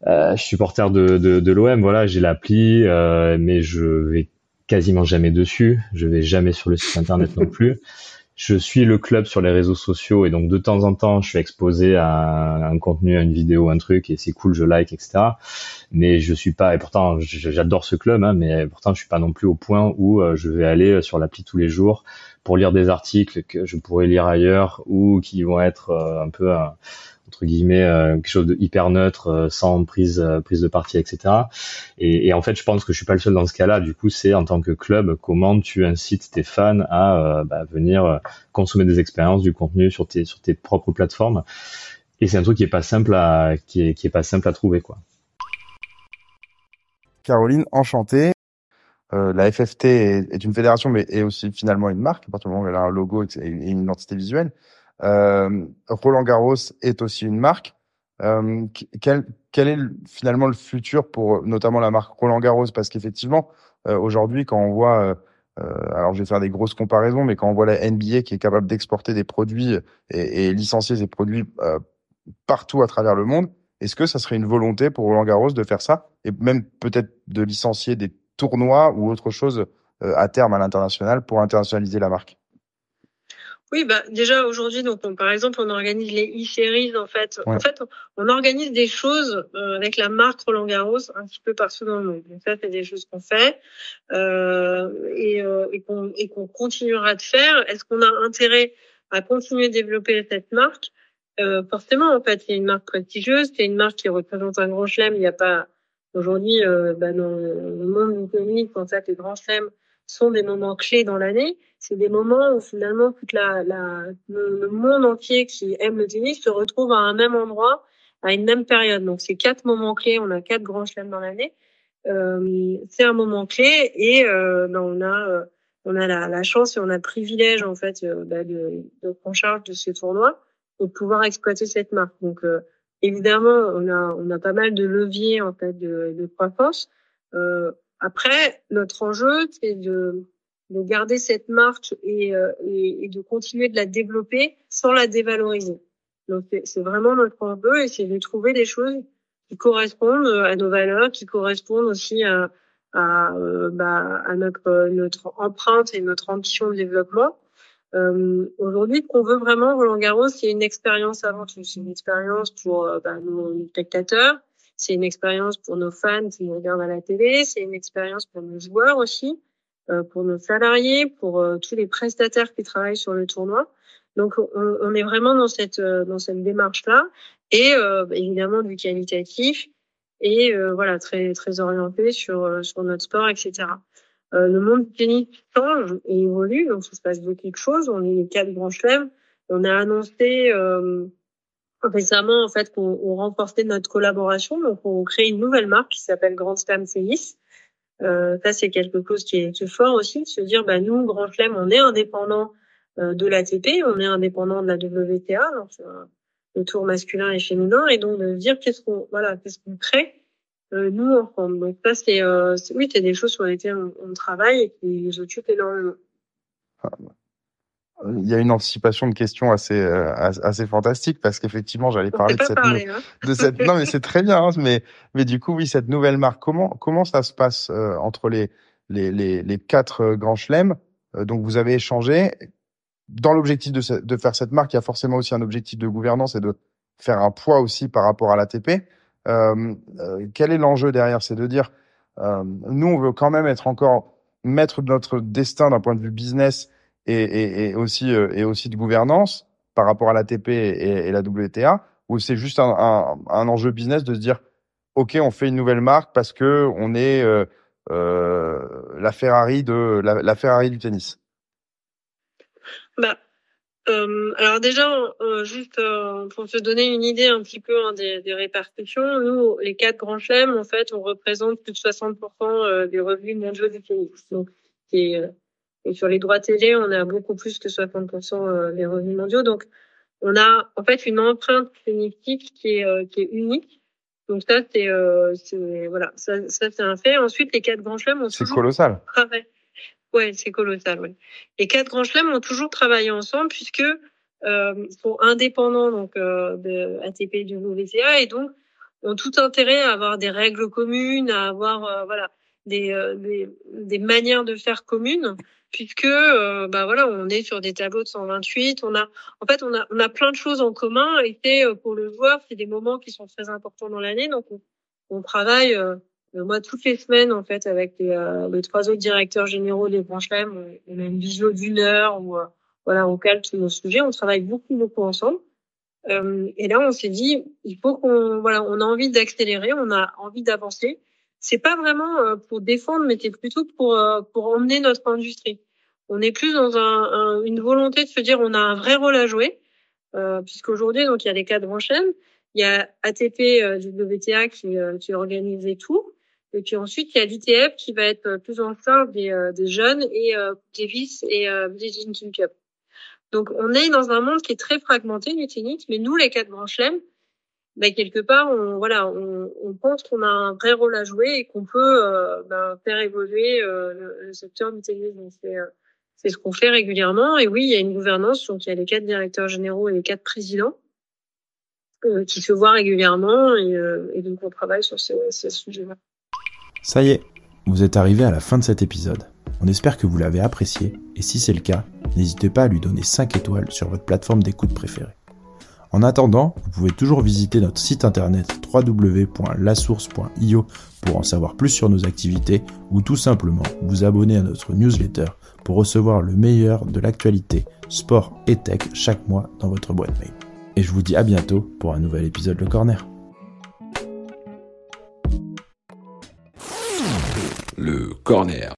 euh, je suis supporter de, de, de l'OM, voilà, j'ai l'appli, mais je vais quasiment jamais dessus, je vais jamais sur le site internet non plus je suis le club sur les réseaux sociaux et donc de temps en temps je suis exposé à un contenu, à une vidéo, un truc et c'est cool, je like, etc. Mais je suis pas et pourtant j'adore ce club, hein, mais pourtant je suis pas non plus au point où euh, je vais aller sur l'appli tous les jours pour lire des articles que je pourrais lire ailleurs ou qui vont être euh, un peu entre guillemets euh, quelque chose de hyper neutre euh, sans prise euh, prise de parti etc et, et, en fait je pense que je suis pas le seul dans ce cas-là. Du coup c'est en tant que club comment tu incites tes fans à bah, venir consommer des expériences du contenu sur tes sur tes propres plateformes. Et c'est un truc qui est pas simple à qui est, pas simple à trouver quoi. Caroline enchantée. La FFT est, une fédération, mais est aussi finalement une marque, à partir du moment où elle a un logo et une identité visuelle. Euh, Roland Garros est aussi une marque. Euh, quel, est finalement le futur pour notamment la marque Roland Garros? Parce qu'effectivement, euh, aujourd'hui, quand on voit, alors je vais faire des grosses comparaisons, mais quand on voit la NBA qui est capable d'exporter des produits et, licencier ces produits partout à travers le monde, est-ce que ça serait une volonté pour Roland Garros de faire ça? Et même peut-être de licencier des tournois ou autre chose à terme à l'international pour internationaliser la marque oui, bah déjà aujourd'hui, donc par exemple, on organise les e-series en fait. En fait, on organise des choses euh, avec la marque Roland Garros un petit peu partout dans le monde. Donc ça, c'est des choses qu'on fait euh, et, euh, et qu'on qu'on continuera de faire. Est-ce qu'on a intérêt à continuer de développer cette marque? Euh, Forcément, en fait, c'est une marque prestigieuse, c'est une marque qui représente un grand chelem. Il n'y a pas aujourd'hui euh, bah, dans le monde économique, en fait, les grands chelems sont des moments clés dans l'année. C'est des moments où finalement toute la, la le, monde entier qui aime le tennis se retrouve à un même endroit à une même période. Donc c'est quatre moments clés. On a quatre grands chelems dans l'année. Euh, c'est un moment clé et euh, ben on a euh, on a la, la, chance et on a le privilège en fait euh, bah, de, de prendre charge de ces tournois pour pouvoir exploiter cette marque. Donc euh, évidemment on a on a pas mal de leviers en fait de, de croissance. Euh, après, notre enjeu, c'est de, de, garder cette marque et, euh, et, de continuer de la développer sans la dévaloriser. Donc, c'est vraiment notre enjeu et c'est de trouver des choses qui correspondent à nos valeurs, qui correspondent aussi à, à, euh, bah, à notre, notre empreinte et notre ambition de développement. Euh, Aujourd'hui, qu'on veut vraiment, Roland Garros, c'est une expérience avant tout. C'est une expérience pour euh, bah, nos spectateurs, c'est une expérience pour nos fans qui regardent à la télé, c'est une expérience pour nos joueurs aussi, euh, pour nos salariés, pour euh, tous les prestataires qui travaillent sur le tournoi. Donc on, on est vraiment dans cette euh, dans cette démarche là et euh, évidemment du qualitatif et voilà très très orienté sur sur notre sport, etc. le monde du tennis change et évolue, donc ça se passe beaucoup de choses. On est quatre grands chelems. On a annoncé récemment en fait qu'on renforçait notre collaboration, donc on crée une nouvelle marque qui s'appelle Grand Slam Tennis. Euh, ça c'est quelque chose qui est, fort aussi de se dire bah nous Grand Slam on est indépendant euh, de l'ATP, on est indépendant de la WTA, donc euh, le tour masculin et féminin, et donc de dire qu'est-ce qu'on voilà qu'est-ce qu'on crée euh, nous ensemble. Donc ça c'est oui c'est des choses sur lesquelles on, on travaille et qui nous occupent énormément. Ah, il y a une anticipation de questions assez euh, assez fantastique parce qu'effectivement j'allais parler de cette, hein. de cette non mais c'est très bien hein, mais mais du coup oui cette nouvelle marque comment comment ça se passe euh, entre les les les, les quatre euh, grands chelems? Donc vous avez échangé. Dans l'objectif de, de faire cette marque il y a forcément aussi un objectif de gouvernance et de faire un poids aussi par rapport à l'ATP euh, quel est l'enjeu derrière? C'est de dire nous on veut quand même être encore maître de notre destin d'un point de vue business euh, et aussi de gouvernance par rapport à l'ATP et, la WTA ou c'est juste un, enjeu business de se dire ok on fait une nouvelle marque parce que on est euh, euh, la Ferrari de la, Ferrari du tennis? Bah, alors déjà, juste pour se donner une idée un petit peu hein, des, des, répercussions, nous, les quatre grands chelems, en fait, on représente plus de 60% des revenus mondiaux du tennis. Donc, c'est et sur les droits télé, on a beaucoup plus que 60% euh, des revenus mondiaux. Donc, on a en fait une empreinte clinique qui est, euh, qui est unique. Donc ça, c'est euh, voilà, ça, ça c'est un fait. Ensuite, les quatre grands chelems ont c'est colossal. Travaillé. Ouais, c'est colossal. Ouais. Les quatre grands chelems ont toujours travaillé ensemble puisque euh, sont indépendants donc euh, de ATP et du WTA et donc ont tout intérêt à avoir des règles communes, à avoir voilà des, des, des manières de faire communes puisque euh, bah voilà, on est sur des tableaux de 128. On a, en fait, on a, on a plein de choses en commun. Et euh, pour le joueur, c'est des moments qui sont très importants dans l'année. Donc, on, on travaille euh, moi toutes les semaines en fait avec les, euh, les trois autres directeurs généraux des branches On, on a une visio d'une heure où voilà, on calme tous nos sujets. On travaille beaucoup beaucoup ensemble. et là, on s'est dit, il faut qu'on voilà, on a envie d'accélérer, on a envie d'avancer c'est pas vraiment euh, pour défendre, mais c'est plutôt pour euh, pour emmener notre industrie. On est plus dans un, une volonté de se dire on a un vrai rôle à jouer, euh, puisqu'aujourd'hui donc il y a les quatre chaînes, il y a ATP euh, WTA qui qui organise tout, et puis ensuite il y a l'ITF qui va être plus en charge des, des jeunes et Davis et euh, Cup. Donc on est dans un monde qui est très fragmenté du tennis, mais nous les quatre branches ben, quelque part, on, voilà, on, on pense qu'on a un vrai rôle à jouer et qu'on peut euh, ben, faire évoluer euh, le, secteur du tennis. Euh, c'est ce qu'on fait régulièrement. Et oui, il y a une gouvernance, donc il y a les quatre directeurs généraux et les quatre présidents euh, qui se voient régulièrement et, et, donc on travaille sur ces, ces sujets-là. Ça y est, vous êtes arrivé à la fin de cet épisode. On espère que vous l'avez apprécié et si c'est le cas, n'hésitez pas à lui donner 5 étoiles sur votre plateforme d'écoute préférée. En attendant, vous pouvez toujours visiter notre site internet www.lasource.io pour en savoir plus sur nos activités ou tout simplement vous abonner à notre newsletter pour recevoir le meilleur de l'actualité sport et tech chaque mois dans votre boîte mail. Et je vous dis à bientôt pour un nouvel épisode Le Corner. Le Corner.